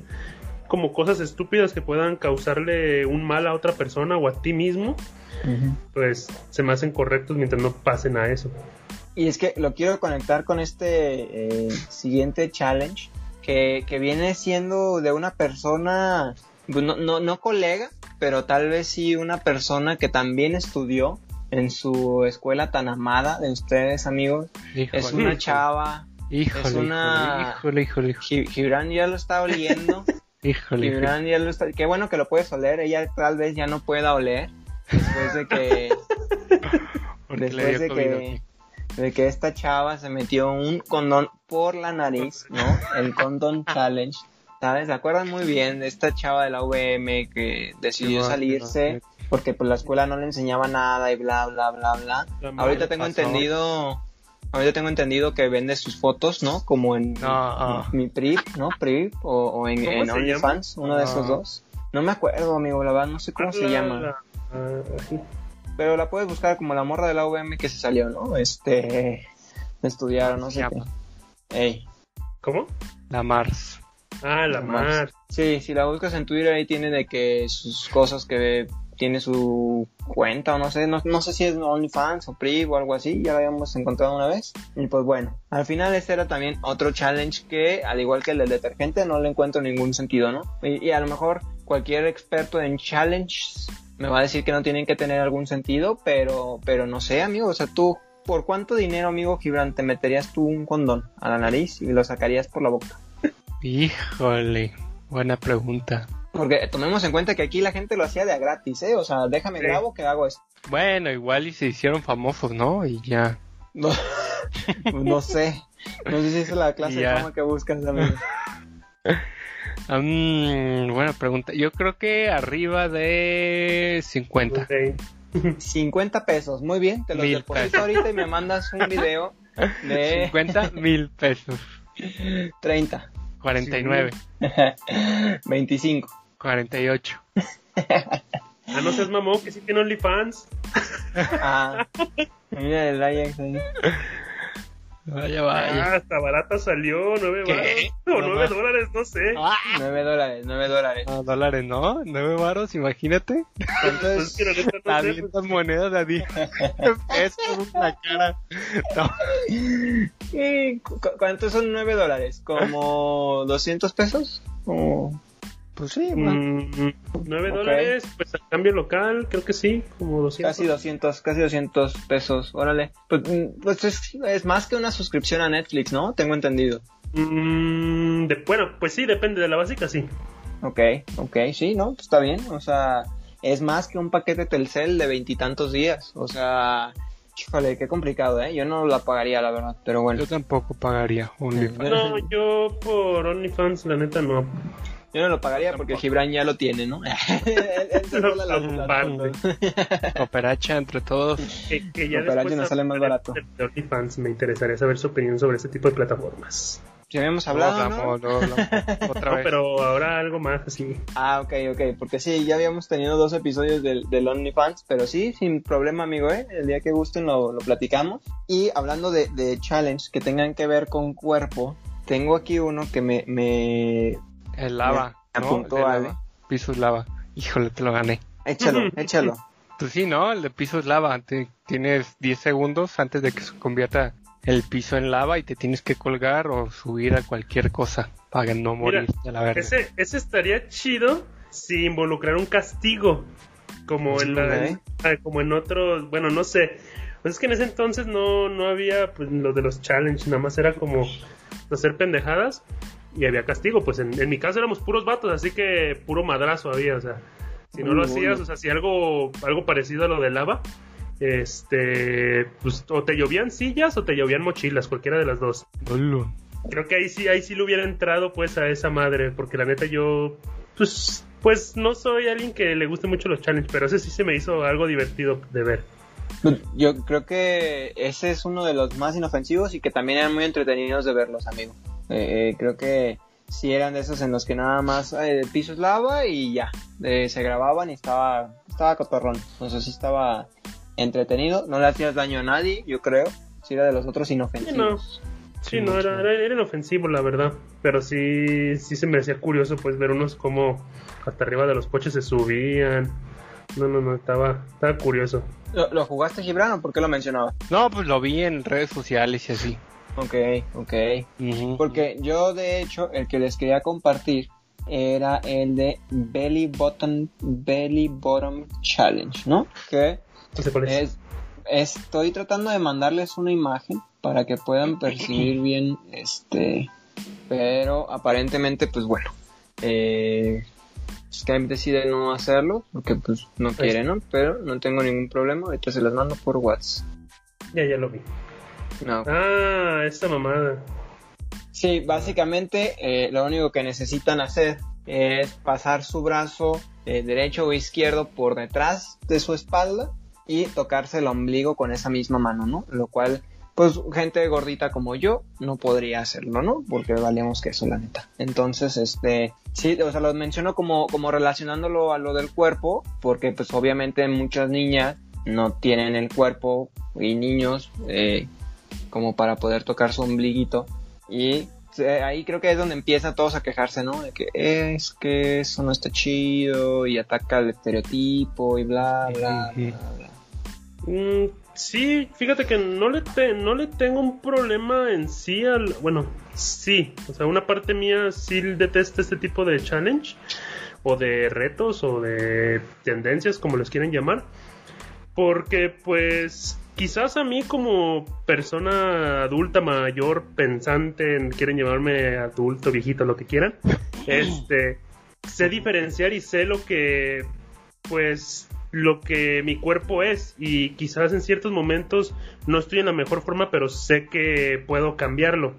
S2: como cosas estúpidas que puedan causarle un mal a otra persona o a ti mismo, pues se me hacen correctos mientras no pasen a eso.
S1: Y es que lo quiero conectar con este eh, siguiente challenge que, viene siendo de una persona, pues, no, no, no colega, pero tal vez sí una persona que también estudió en su escuela tan amada de ustedes amigos. Es una chava.
S3: Híjole, es una... híjole, híjole,
S1: Gibran ya lo está oliendo.
S3: Híjole.
S1: Qué bueno que lo puedes oler. Ella tal vez ya no pueda oler. Después de que. después de que. De que esta chava se metió un condón por la nariz, ¿no? El condón challenge. ¿Sabes? ¿Se acuerdan muy bien de esta chava de la UVM que decidió salirse porque pues la escuela no le enseñaba nada y bla, bla, bla, bla? Ahorita tengo entendido Ahorita tengo entendido que vende sus fotos, ¿no? Como en ah, ah. mi PRIV, ¿no? PRIV o, en, en OnlyFans, uno de esos ah. dos. No me acuerdo, amigo, la verdad, no sé cómo se llama. Pero la puedes buscar como la morra de la UVM que se salió, ¿no? Este. estudiar, no sé qué. Ey.
S2: ¿Cómo?
S3: La Mars.
S2: Ah, la, Mars.
S1: Sí, si la buscas en Twitter ahí tiene de que sus cosas que tiene su cuenta o no sé, no, sé si es OnlyFans o PRIV o algo así, ya lo habíamos encontrado una vez. Y pues bueno, al final este era también otro challenge que, al igual que el del detergente, no le encuentro ningún sentido, ¿no? Y, a lo mejor cualquier experto en challenges me va a decir que no tienen que tener algún sentido, pero, pero no sé, amigo, o sea, tú, ¿por cuánto dinero, amigo Gibran, te meterías tú un condón a la nariz y lo sacarías por la boca?
S3: Híjole, buena pregunta.
S1: Porque tomemos en cuenta que aquí la gente lo hacía de a gratis, ¿eh? O sea, déjame grabo que hago esto.
S3: Bueno, igual y se hicieron famosos, ¿no? Y ya.
S1: No, no sé. No sé si es la clase de fama que buscas, amigo.
S3: buena pregunta. Yo creo que arriba de 50.
S1: 50 pesos, muy bien. Te lo deposito ahorita y me mandas un video de...
S3: 50 mil pesos.
S1: 30.
S3: 49.
S1: 25.
S3: 48.
S2: ah, no seas mamón, que sí tiene OnlyFans.
S1: ah, mira el Ajax ahí.
S3: Vaya, vaya.
S2: Ah, hasta barata salió, 9
S3: ¿Qué?
S2: o
S3: No
S2: 9
S3: más.
S2: dólares, no sé.
S3: Ah,
S1: 9 dólares, 9 dólares.
S3: ah, dólares, ¿no? Nueve varos, imagínate.
S2: Pues es que la neta no sé,
S3: También las monedas de a 10 pesos la cara. No,
S1: ¿Y cu- cu- ¿Cuántos son 9 dólares? ¿Como 200 pesos? ¿O
S3: pues sí, bueno.
S2: Mm, 9
S1: Ok.
S2: dólares, pues a cambio local, creo que sí, como 200.
S1: Casi 200, casi 200 pesos, órale. Pues, mm, pues es, es más que una suscripción a Netflix, ¿no? Tengo entendido.
S2: Mm, de- bueno, pues sí, depende de la básica, sí.
S1: Ok, ok, sí, ¿no? Pues está bien, o sea, es más que un paquete Telcel de veintitantos días, o sea, híjole, qué complicado, ¿eh? Yo no la pagaría, la verdad, pero bueno,
S3: Yo tampoco pagaría OnlyFans.
S2: No, yo por OnlyFans, la neta, no.
S1: Yo no lo pagaría porque Gibran ya lo tiene, ¿no? Él- él se rola las- las
S2: Comparte.
S1: fotos.
S3: Operacha entre todos.
S2: Que, que ya
S1: alguien nos sale más barato.
S2: OnlyFans, me interesaría saber su opinión sobre ese tipo de plataformas.
S1: Si habíamos hablado, ¿no?
S3: hablamos, no. Otra
S2: No,
S3: vez.
S2: pero ahora algo más así.
S1: Ah, ok, ok, porque sí, ya habíamos tenido dos episodios del, del OnlyFans, pero sí, sin problema, amigo, ¿eh? El día que gusten lo, lo platicamos. Y hablando de, de challenge que tengan que ver con cuerpo, tengo aquí uno que me... me...
S3: El lava.
S1: Me
S3: ¿no?
S1: apuntó
S3: El
S1: Ale.
S3: lava. Pisos lava. Híjole, te lo gané.
S1: Échalo, échalo.
S3: Pues sí, ¿no? El de pisos lava. Te- tienes 10 segundos antes de que se convierta el piso en lava y te tienes que colgar o subir a cualquier cosa para no morir de la verga.
S2: Ese, ese estaría chido si involucrara un castigo. Como en, la,
S1: Ok.
S2: ah, como en otros, bueno, no sé. Pues es que en ese entonces no, no había pues, lo de los challenge, nada más era como hacer pendejadas y había castigo. Pues en, en mi caso éramos puros vatos, así que puro madrazo había, o sea, si no
S1: Muy
S2: lo
S1: bueno.
S2: hacías, o sea, si algo, algo parecido a lo de lava, este, pues o te llovían sillas o te llovían mochilas, cualquiera de las dos. Creo que ahí sí, ahí sí le hubiera entrado pues a esa madre, porque la neta yo, pues, pues no soy alguien que le guste mucho los challenges, pero ese sí se me hizo algo divertido de ver.
S1: Yo creo que ese es uno de los más inofensivos y que también eran muy entretenidos de verlos, amigo. Eh, eh, creo que sí eran de esos en los que nada más eh, el piso es lava y ya, eh, se grababan y estaba, estaba cotorrón. Entonces sí estaba entretenido, no le hacías daño a nadie, yo creo. Sí era de los otros inofensivos.
S2: Sí, no, era, era, era inofensivo, la verdad, pero sí, sí se me hacía curioso pues ver unos como hasta arriba de los coches se subían. No, no, no, estaba, estaba curioso.
S1: ¿Lo, lo jugaste, Gibran, o por qué lo mencionabas?
S3: No, pues lo vi en redes sociales y así.
S1: Ok, ok. Porque yo, de hecho, el que les quería compartir era el de Belly Button, Belly Bottom Challenge, ¿no? Que
S2: es.
S1: es, estoy tratando de mandarles una imagen para que puedan percibir bien este, pero aparentemente, pues bueno, eh, Skype decide no hacerlo porque pues no quiere, ¿no? Pero no tengo ningún problema, ahorita se las mando por WhatsApp.
S2: Ya, ya lo vi.
S1: No.
S2: Ah, esta mamada.
S1: Sí, básicamente eh, lo único que necesitan hacer es pasar su brazo eh, derecho o izquierdo por detrás de su espalda y tocarse el ombligo con esa misma mano, ¿no? Lo cual, pues, gente gordita como yo no podría hacerlo, ¿no? Porque valemos que eso, la neta. Entonces, este, sí, o sea, lo menciono como, como relacionándolo a lo del cuerpo, porque, pues, obviamente muchas niñas no tienen el cuerpo y niños eh, como para poder tocar su ombliguito y eh, ahí creo que es donde empiezan todos a quejarse, ¿no? De que es que eso no está chido y ataca el estereotipo y bla, bla, bla, bla.
S2: Mm, sí, fíjate que no le, te- no le tengo un problema en sí al... Bueno, sí, o sea, una parte mía sí detesta este tipo de challenge o de retos o de tendencias, como les quieren llamar. Porque pues quizás a mí como persona adulta, mayor, pensante, en- quieren llamarme adulto, viejito, lo que quieran, este, sé diferenciar y sé lo que pues lo que mi cuerpo es. Y quizás en ciertos momentos no estoy en la mejor forma pero sé que puedo cambiarlo.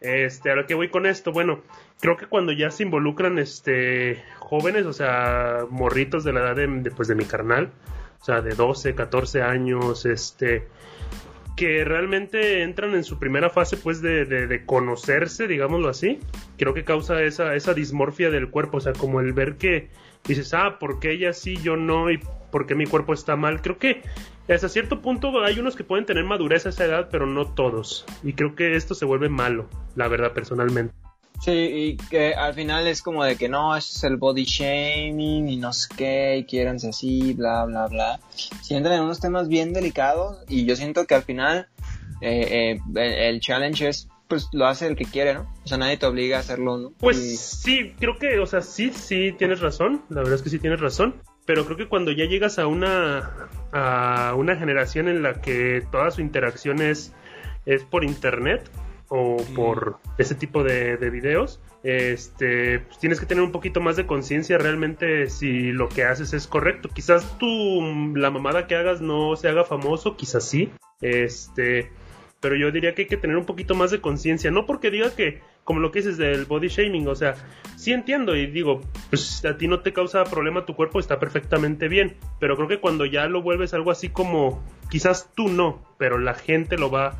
S2: Este a lo que voy con esto bueno creo que cuando ya se involucran este jóvenes o sea morritos de la edad de, de, pues, de mi carnal o sea de 12 14 años este que realmente entran en su primera fase pues de, de, de conocerse digámoslo así creo que causa esa, esa dismorfia del cuerpo o sea como el ver que dices, ah, ¿por qué ella sí, yo no? ¿Y por qué mi cuerpo está mal? Creo que hasta cierto punto hay unos que pueden tener madurez a esa edad, pero no todos. Y creo que esto se vuelve malo, la verdad, personalmente.
S1: Sí, y que al final es como de que no, eso es el body shaming y no sé qué, y quieranse así, bla, bla, bla. Si entran en unos temas bien delicados y yo siento que al final eh, eh, el challenge es pues lo hace el que quiere, ¿no? O sea, nadie te obliga a hacerlo, ¿no?
S2: Pues sí, creo que, o sea, sí, sí tienes razón, la verdad es que sí tienes razón, pero creo que cuando ya llegas a una a una generación en la que toda su interacción es, es por internet o por ese tipo de, de videos, este, pues tienes que tener un poquito más de conciencia realmente si lo que haces es correcto. Quizás tú, la mamada que hagas no se haga famoso, quizás sí. Este, pero yo diría que hay que tener un poquito más de conciencia, no porque diga que, como lo que dices del body shaming, o sea, sí entiendo y digo, pues a ti no te causa problema tu cuerpo, está perfectamente bien, pero creo que cuando ya lo vuelves algo así como, quizás tú no, pero la gente lo va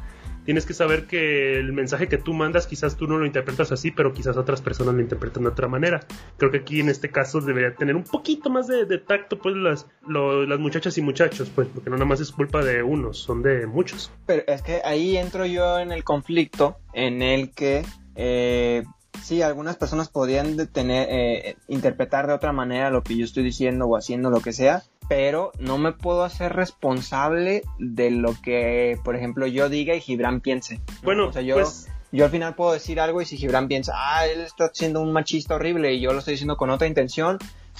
S2: tienes que saber que el mensaje que tú mandas quizás tú no lo interpretas así, pero quizás otras personas lo interpretan de otra manera. Creo que aquí en este caso debería tener un poquito más de, tacto pues las, las muchachas y muchachos, pues, porque no nada más es culpa de unos, son de muchos.
S1: Pero es que ahí entro yo en el conflicto en el que eh, sí, algunas personas podrían tener, eh, interpretar de otra manera lo que yo estoy diciendo o haciendo lo que sea, pero no me puedo hacer responsable de lo que, por ejemplo, yo diga y Gibran piense.
S2: Bueno,
S1: o sea, yo,
S2: pues...
S1: yo al final puedo decir algo y si Gibran piensa, ah, él está siendo un machista horrible y yo lo estoy diciendo con otra intención,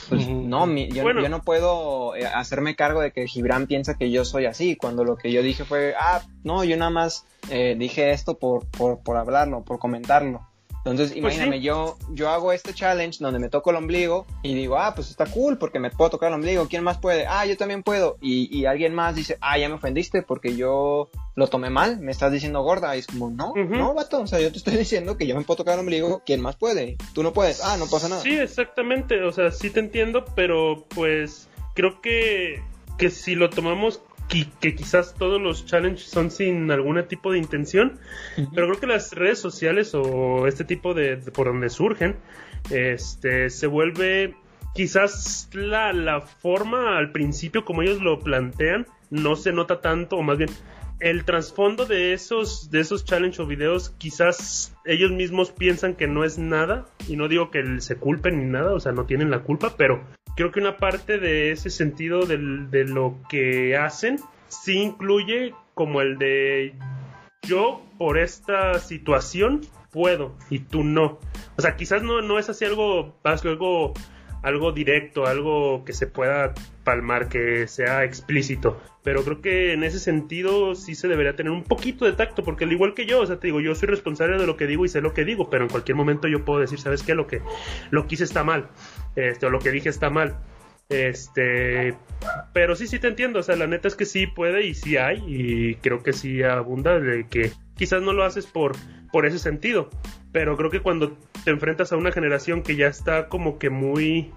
S1: pues no, yo, yo, no puedo eh, hacerme cargo de que Gibran piensa que yo soy así, cuando lo que yo dije fue, ah, no, yo nada más eh, dije esto por, por, por hablarlo, por comentarlo. Entonces, pues imagíname, yo, yo hago este challenge donde me toco el ombligo y digo, ah, pues está cool porque me puedo tocar el ombligo. ¿Quién más puede? Ah, yo también puedo. Y, y alguien más dice, ah, ya me ofendiste porque yo lo tomé mal, me estás diciendo gorda. Y es como, no, no, vato. O sea, yo te estoy diciendo que yo me puedo tocar el ombligo. ¿Quién más puede? Tú no puedes. Ah, no pasa nada.
S2: Sí, exactamente. O sea, sí te entiendo, pero pues creo que, que si lo tomamos que, quizás todos los challenges son sin algún tipo de intención, pero creo que las redes sociales o este tipo de, por donde surgen, este se vuelve quizás la, la forma al principio como ellos lo plantean no se nota tanto o más bien el trasfondo de esos de esos challenge o videos quizás ellos mismos piensan que no es nada y no digo que se culpen ni nada o sea no tienen la culpa pero creo que una parte de ese sentido de lo que hacen sí incluye como el de yo por esta situación puedo y tú no. O sea, quizás no, no es así algo, algo, algo directo, algo que se pueda palmar, que sea explícito. Pero creo que en ese sentido sí se debería tener un poquito de tacto, porque al igual que yo, o sea, te digo, yo soy responsable de lo que digo y sé lo que digo, pero en cualquier momento yo puedo decir, ¿sabes qué? Lo que, lo que hice está mal, este, o lo que dije está mal. Este, pero sí, sí te entiendo. O sea, la neta es que sí puede y sí hay. Y creo que sí abunda de que quizás no lo haces por, por ese sentido. Pero creo que cuando te enfrentas a una generación que ya está como que muy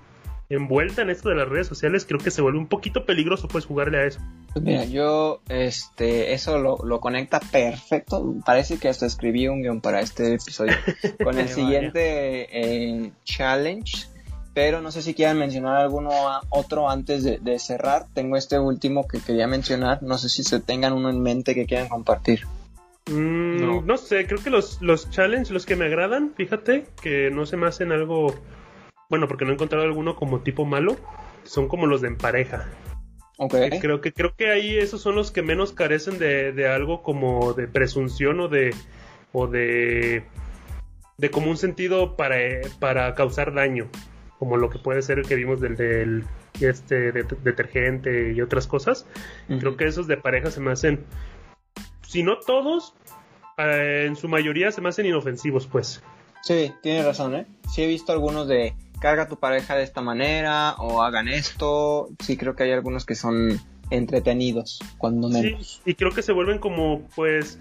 S2: envuelta en esto de las redes sociales, creo que se vuelve un poquito peligroso pues jugarle a eso.
S1: Pues mira, yo este eso lo, lo conecta perfecto. Parece que hasta escribí un guion para este episodio. Con el siguiente eh, challenge pero no sé si quieren mencionar alguno otro antes de, cerrar. Tengo este último que quería mencionar, no sé si se tengan uno en mente que quieran compartir.
S2: Mm, no. sé, creo que los, los challenges, los que me agradan, fíjate, que no se me hacen algo, bueno, porque no he encontrado alguno como tipo malo, son como los de en pareja.
S1: Okay.
S2: Creo que creo que ahí esos son los que menos carecen de, de algo como de presunción o de o de de como un sentido para, para causar daño como lo que puede ser el que vimos del, del este detergente y otras cosas. Creo que esos de pareja se me hacen, si no todos, eh, en su mayoría se me hacen inofensivos, pues.
S1: Sí, tiene razón, ¿eh? Sí he visto algunos de carga tu pareja de esta manera o hagan esto. Sí creo que hay algunos que son entretenidos, cuando menos.
S2: Sí, y creo que se vuelven como, pues,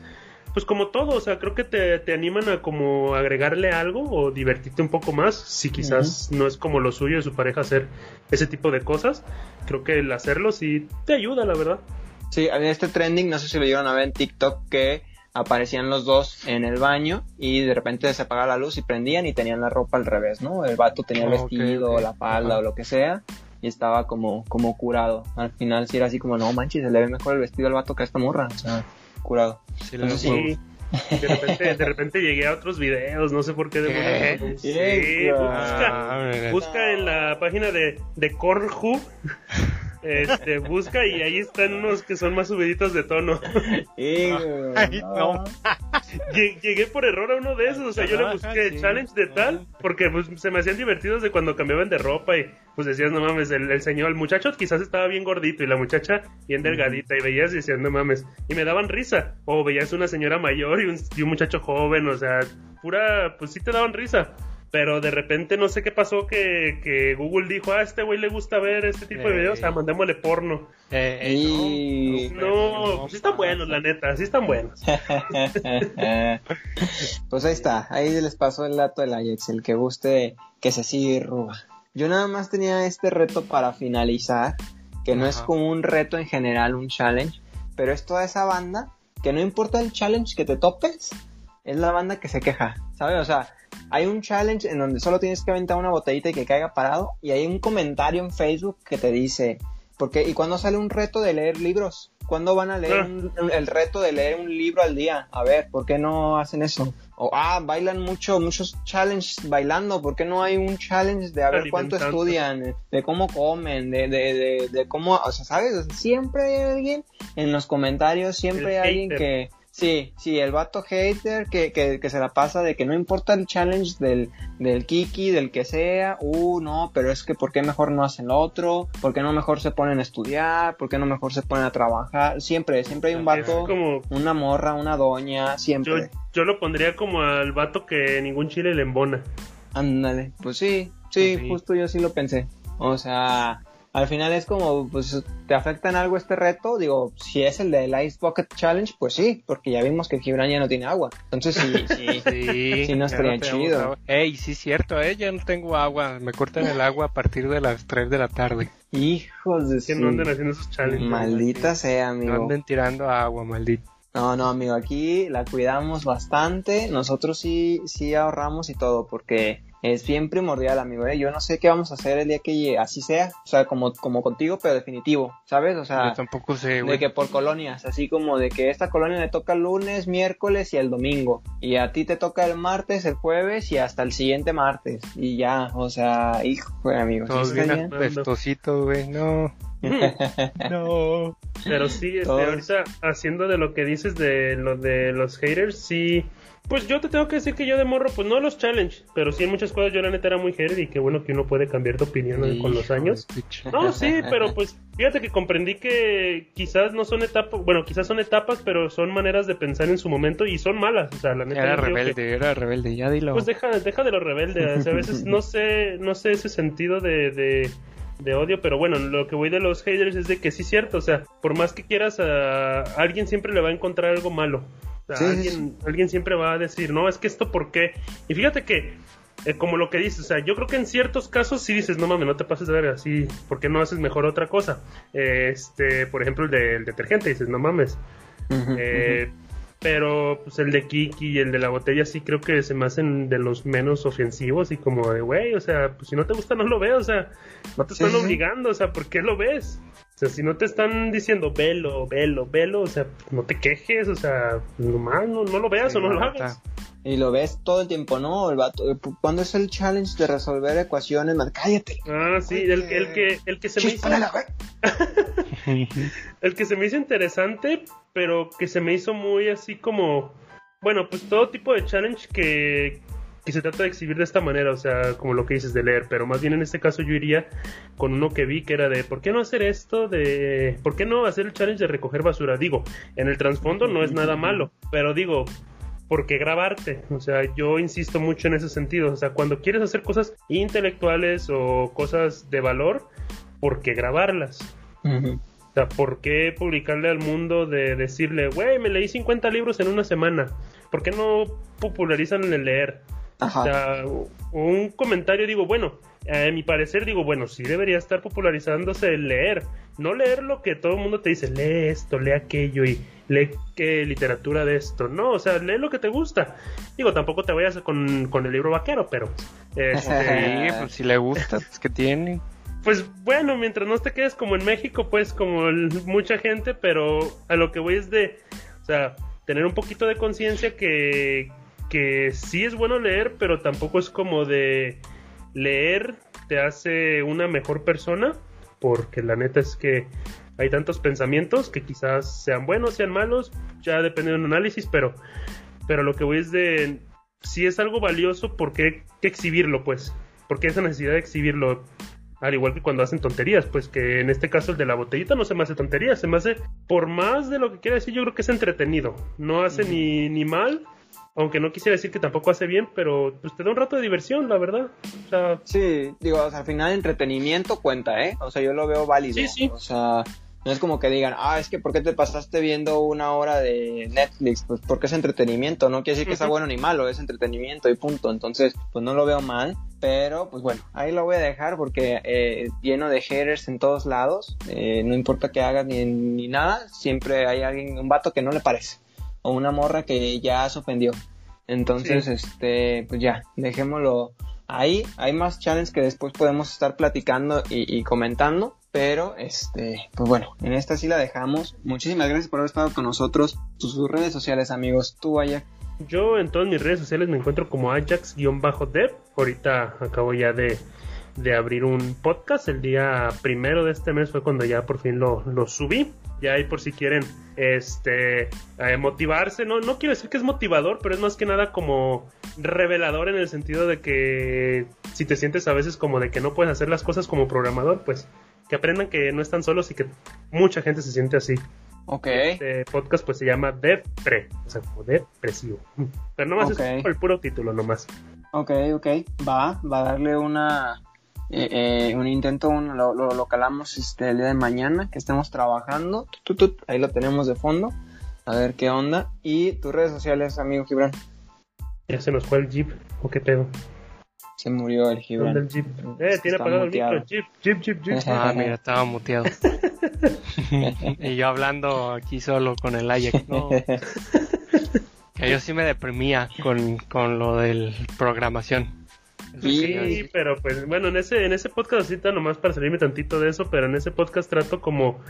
S2: pues como todo, o sea, creo que te, animan a como agregarle algo o divertirte un poco más, si quizás no es como lo suyo de su pareja hacer ese tipo de cosas, creo que el hacerlo sí te ayuda, la verdad.
S1: Sí, en este trending, no sé si lo llevan a ver en TikTok, que aparecían los dos en el baño y de repente se apagaba la luz y prendían y tenían la ropa al revés, ¿no? El vato tenía el vestido,
S3: ok.
S1: la falda
S3: Ajá.
S1: o lo que sea y estaba como, como curado. Al final sí era así como, no manches, se le ve mejor el vestido al vato que a esta morra, o sea, curado.
S3: Sí,
S1: Entonces,
S2: Sí. De repente, de repente llegué a otros videos, no sé por qué.
S3: ¿Qué?
S2: demonios. Sí,
S1: ¿Qué?
S2: busca,
S3: Ah,
S2: busca en la página de, de Cornhub. Este, busca y ahí están unos que son más subiditos de tono.
S3: Ay, no.
S2: Llegué por error a uno de esos, o sea, yo le busqué
S3: sí.
S2: challenge de tal, porque pues se me hacían divertidos de cuando cambiaban de ropa y pues decías, no mames, el, el señor, el muchacho quizás estaba bien gordito y la muchacha bien delgadita y veías y decías, no mames, y me daban risa, o veías una señora mayor y un, y un muchacho joven, o sea, pura, pues sí te daban risa. Pero de repente no sé qué pasó que, que Google dijo, ah, a este güey le gusta ver este tipo de
S3: Eh.
S2: videos, ah, mandémosle porno.
S3: Eh, eh,
S1: Y-
S2: No, pues sí están buenos, la neta, sí están buenos.
S1: pues ahí está, ahí les pasó el dato del Ajax, el que guste que se sirva. Yo nada más tenía este reto para finalizar, que no es como un reto en general, un challenge, pero es toda esa banda que no importa el challenge que te topes, es la banda que se queja, ¿sabes? O sea, hay un challenge en donde solo tienes que aventar una botellita y que caiga parado, y hay un comentario en Facebook que te dice, porque ¿y cuándo sale un reto de leer libros? ¿Cuándo van a leer
S2: Ah.
S1: un- el reto de leer un libro al día? A ver, ¿por qué no hacen eso? O, ah, bailan mucho, muchos challenges bailando, ¿por qué no hay un challenge de a ver cuánto estudian, de cómo comen, de, de, de, de cómo, o sea, ¿sabes? Siempre hay alguien en los comentarios, siempre
S2: El
S1: hay alguien que, sí, sí, el vato hater que, que, que se la pasa de que no importa el challenge del, del Kiki, del que sea, uh, no, pero es que ¿por qué mejor no hacen lo otro? ¿Por qué no mejor se ponen a estudiar? ¿Por qué no mejor se ponen a trabajar? Siempre, siempre hay un vato,
S2: como,
S1: una morra, una doña,
S2: yo,
S1: siempre.
S2: yo lo pondría como al vato que ningún chile le embona.
S1: Ándale, pues sí, sí,
S3: Pues sí.
S1: justo yo sí lo pensé. O sea, al final es como, pues, ¿te afecta en algo este reto? Digo, si es el del Ice Bucket Challenge, pues sí, porque ya vimos que Gibran ya no tiene agua. Entonces sí, sí.
S3: Sí,
S1: Sí, no estaría chido.
S3: Ey, sí es cierto, eh, ya no tengo agua. Me cortan el agua a partir de las 3 de la tarde.
S1: Hijos de
S2: Que
S1: su...
S2: no anden haciendo esos challenges.
S1: Maldita sea,
S3: No
S1: amigo.
S3: anden tirando agua, maldito.
S1: No, no, amigo, aquí la cuidamos bastante. Nosotros sí, sí ahorramos y todo, porque es bien primordial, amigo. ¿eh? Yo no sé qué vamos a hacer el día que así sea. O sea, como, como contigo, pero definitivo, ¿sabes? O sea,
S3: Yo tampoco sé,
S1: de
S3: güey.
S1: que por colonias, así como de que esta colonia le toca el lunes, miércoles y el domingo. Y a ti te toca el martes, el jueves y hasta el siguiente martes. Y ya, o sea, hijo, amigo. ¿sí
S3: Todos bien
S1: estaría?
S3: apestositos, güey. No, no.
S2: Pero sí, este, ahorita haciendo de lo que dices de lo de los haters, sí. Pues yo te tengo que decir que yo de morro, pues no los challenge, pero sí en muchas cosas yo la neta era muy hater y qué bueno que uno puede cambiar de opinión con los años. No, sí, pero pues fíjate que comprendí que quizás no son etapas, bueno, quizás son etapas, pero son maneras de pensar en su momento y son malas, o sea, la neta.
S3: Era
S2: que-
S3: rebelde, era rebelde, ya dilo.
S2: pues deja, deja de lo rebelde, o sea, a veces no sé, no sé ese sentido de, de, de odio, pero bueno, lo que voy de los haters es de que sí es cierto, o sea, por más que quieras a alguien siempre le va a encontrar algo malo. O sea,
S1: Sí, sí,
S2: alguien, alguien siempre va a decir, no, es que esto por qué. Y fíjate que, eh, como lo que dices, o sea, yo creo que en ciertos casos sí dices, no mames, no te pases de verga, sí, ¿por qué no haces mejor otra cosa? Este, por ejemplo, el del detergente, dices, no mames. Eh, pero pues el de Kiki y el de la botella sí creo que se me hacen de los menos ofensivos y como de, güey, o sea, pues si no te gusta no lo veo, o sea, no te
S1: Sí,
S2: están obligando, o sea, ¿por qué lo ves? Sea, si no te están diciendo velo, velo, velo, o sea, no te quejes, o sea, nomás no, no lo veas
S3: Sí,
S2: o no lo hagas.
S1: Y lo ves todo el tiempo, ¿no? El vato, eh, ¿cuándo es el challenge de resolver ecuaciones? Man, cállate.
S2: Ah, sí, el, que- el que, el que se me hizo... El que se me hizo interesante, pero que se me hizo muy así como. Bueno, pues todo tipo de challenge que, que se trata de exhibir de esta manera, o sea, como lo que dices de leer, pero más bien en este caso yo iría con uno que vi que era de, ¿por qué no hacer esto de, ¿por qué no hacer el challenge de recoger basura? Digo, en el trasfondo no es nada malo, pero digo, ¿por qué grabarte? O sea, yo insisto mucho en ese sentido, o sea, cuando quieres hacer cosas intelectuales o cosas de valor, ¿por qué grabarlas? O sea, ¿por qué publicarle al mundo de decirle, güey, me leí 50 libros en una semana? ¿Por qué no popularizan el leer? O sea, un comentario, digo, bueno, a mi parecer, digo, bueno, sí debería estar popularizándose el leer, no leer lo que todo el mundo te dice, lee esto, lee aquello y lee qué literatura de esto. No, o sea, lee lo que te gusta. Digo, tampoco te vayas con, con el libro vaquero, pero...
S3: Este, pues si le gusta, pues que tiene.
S2: Pues bueno, mientras no te quedes como en México, pues como mucha gente, pero a lo que voy es de, o sea, tener un poquito de conciencia que, que sí es bueno leer, pero tampoco es como de leer te hace una mejor persona, porque la neta es que hay tantos pensamientos que quizás sean buenos, sean malos, ya depende de un análisis, pero, pero lo que voy es de, si es algo valioso, ¿por qué exhibirlo, pues? ¿Por qué esa necesidad de exhibirlo? Al igual que cuando hacen tonterías, pues que en este caso el de la botellita no se me hace tonterías, se me hace, por más de lo que quiera decir, yo creo que es entretenido. No hace ni, ni mal, aunque no quisiera decir que tampoco hace bien, pero pues te da un rato de diversión, la verdad. O sea,
S1: sí, digo, al final entretenimiento cuenta, ¿eh? O sea, yo lo veo válido. Sí, sí. O sea, no es como que digan, ah, es que ¿por qué te pasaste viendo una hora de Netflix? Pues porque es entretenimiento, no quiere decir que sea bueno ni malo, es entretenimiento y punto. Entonces, pues no lo veo mal, pero pues bueno, ahí lo voy a dejar porque eh, lleno de haters en todos lados, eh, no importa que hagas ni, ni nada, siempre hay alguien, un vato que no le parece, o una morra que ya se ofendió. Entonces, este, pues ya, dejémoslo ahí. Hay más challenges que después podemos estar platicando y, y comentando pero, este, pues bueno, en esta sí la dejamos. Muchísimas gracias por haber estado con nosotros. Tus, redes sociales, amigos. Tú, Ajax.
S2: Yo en todas mis redes sociales me encuentro como Ajax-Dev. Ahorita acabo ya de, de, abrir un podcast. El día primero de este mes fue cuando ya por fin lo, lo subí. Ya ahí por si quieren este eh, motivarse. No, no quiero decir que es motivador, pero es más que nada como revelador en el sentido de que si te sientes a veces como de que no puedes hacer las cosas como programador, pues que aprendan que no están solos y que mucha gente se siente así.
S1: Ok.
S2: Este podcast pues se llama Depre, o sea, como depresivo. Pero nomás es el puro título nomás.
S1: Ok, ok, va, va a darle una... Eh, eh, un intento, lo, lo, calamos este, el día de mañana que estemos trabajando. ahí lo tenemos de fondo. A ver qué onda. Y tus redes sociales, amigo Gibran.
S2: Ya se nos fue el Jeep, o qué pedo.
S1: Se murió el Gibran.
S2: El Jeep. Eh, tiene apagado el micro. Jeep, Jeep, Jeep, Jeep.
S3: Ah, mira, estaba muteado. y yo hablando aquí solo con el Ajax. No. que yo sí me deprimía con, con lo del programación.
S2: Sí, pero pues bueno, en ese, en ese podcast nomás para salirme tantito de eso, pero en ese podcast trato como,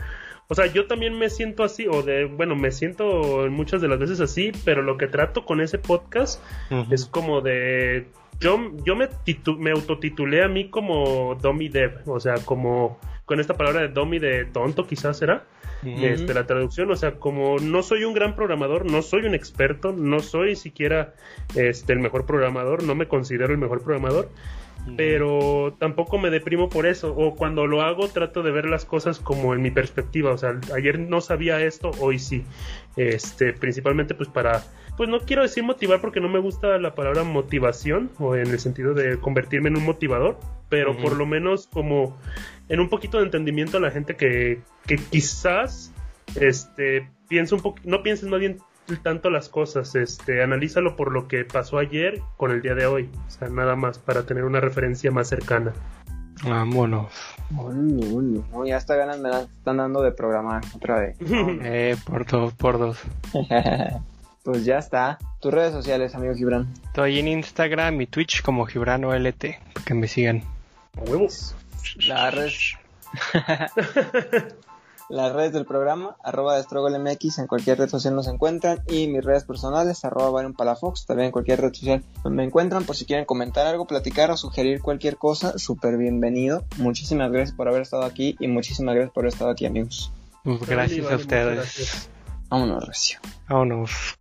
S2: o sea, yo también me siento así, o de, bueno, me siento muchas de las veces así, pero lo que trato con ese podcast es como de yo, yo me, me autotitulé a mí como Domi Dev, o sea, como con esta palabra de Domi de tonto, quizás será, este, la traducción, o sea, como no soy un gran programador, no soy un experto, no soy siquiera este, el mejor programador, no me considero el mejor programador, pero tampoco me deprimo por eso, o cuando lo hago trato de ver las cosas como en mi perspectiva, o sea, ayer no sabía esto, hoy sí, este, principalmente pues para pues no quiero decir motivar porque no me gusta la palabra motivación o en el sentido de convertirme en un motivador, pero por lo menos como en un poquito de entendimiento a la gente que, que quizás este piensa un poco, no pienses más bien tanto las cosas, este, analízalo por lo que pasó ayer con el día de hoy, o sea, nada más para tener una referencia más cercana.
S3: Vámonos.
S1: ya hasta ganas me están dando de programar otra vez.
S3: eh, por dos, por dos.
S1: Pues ya está. Tus redes sociales, amigo Gibran.
S3: Estoy en Instagram y Twitch como GibranOLT, para que me sigan.
S2: Huevos.
S1: Las redes. Las redes del programa, arroba MX, en cualquier red social nos encuentran. Y mis redes personales, arroba Palafox, también en cualquier red social me encuentran. Por si quieren comentar algo, platicar o sugerir cualquier cosa, súper bienvenido. Muchísimas gracias por haber estado aquí y muchísimas gracias por haber estado aquí, amigos.
S3: Pues gracias a ustedes.
S1: Vámonos, Recio.
S3: Vámonos.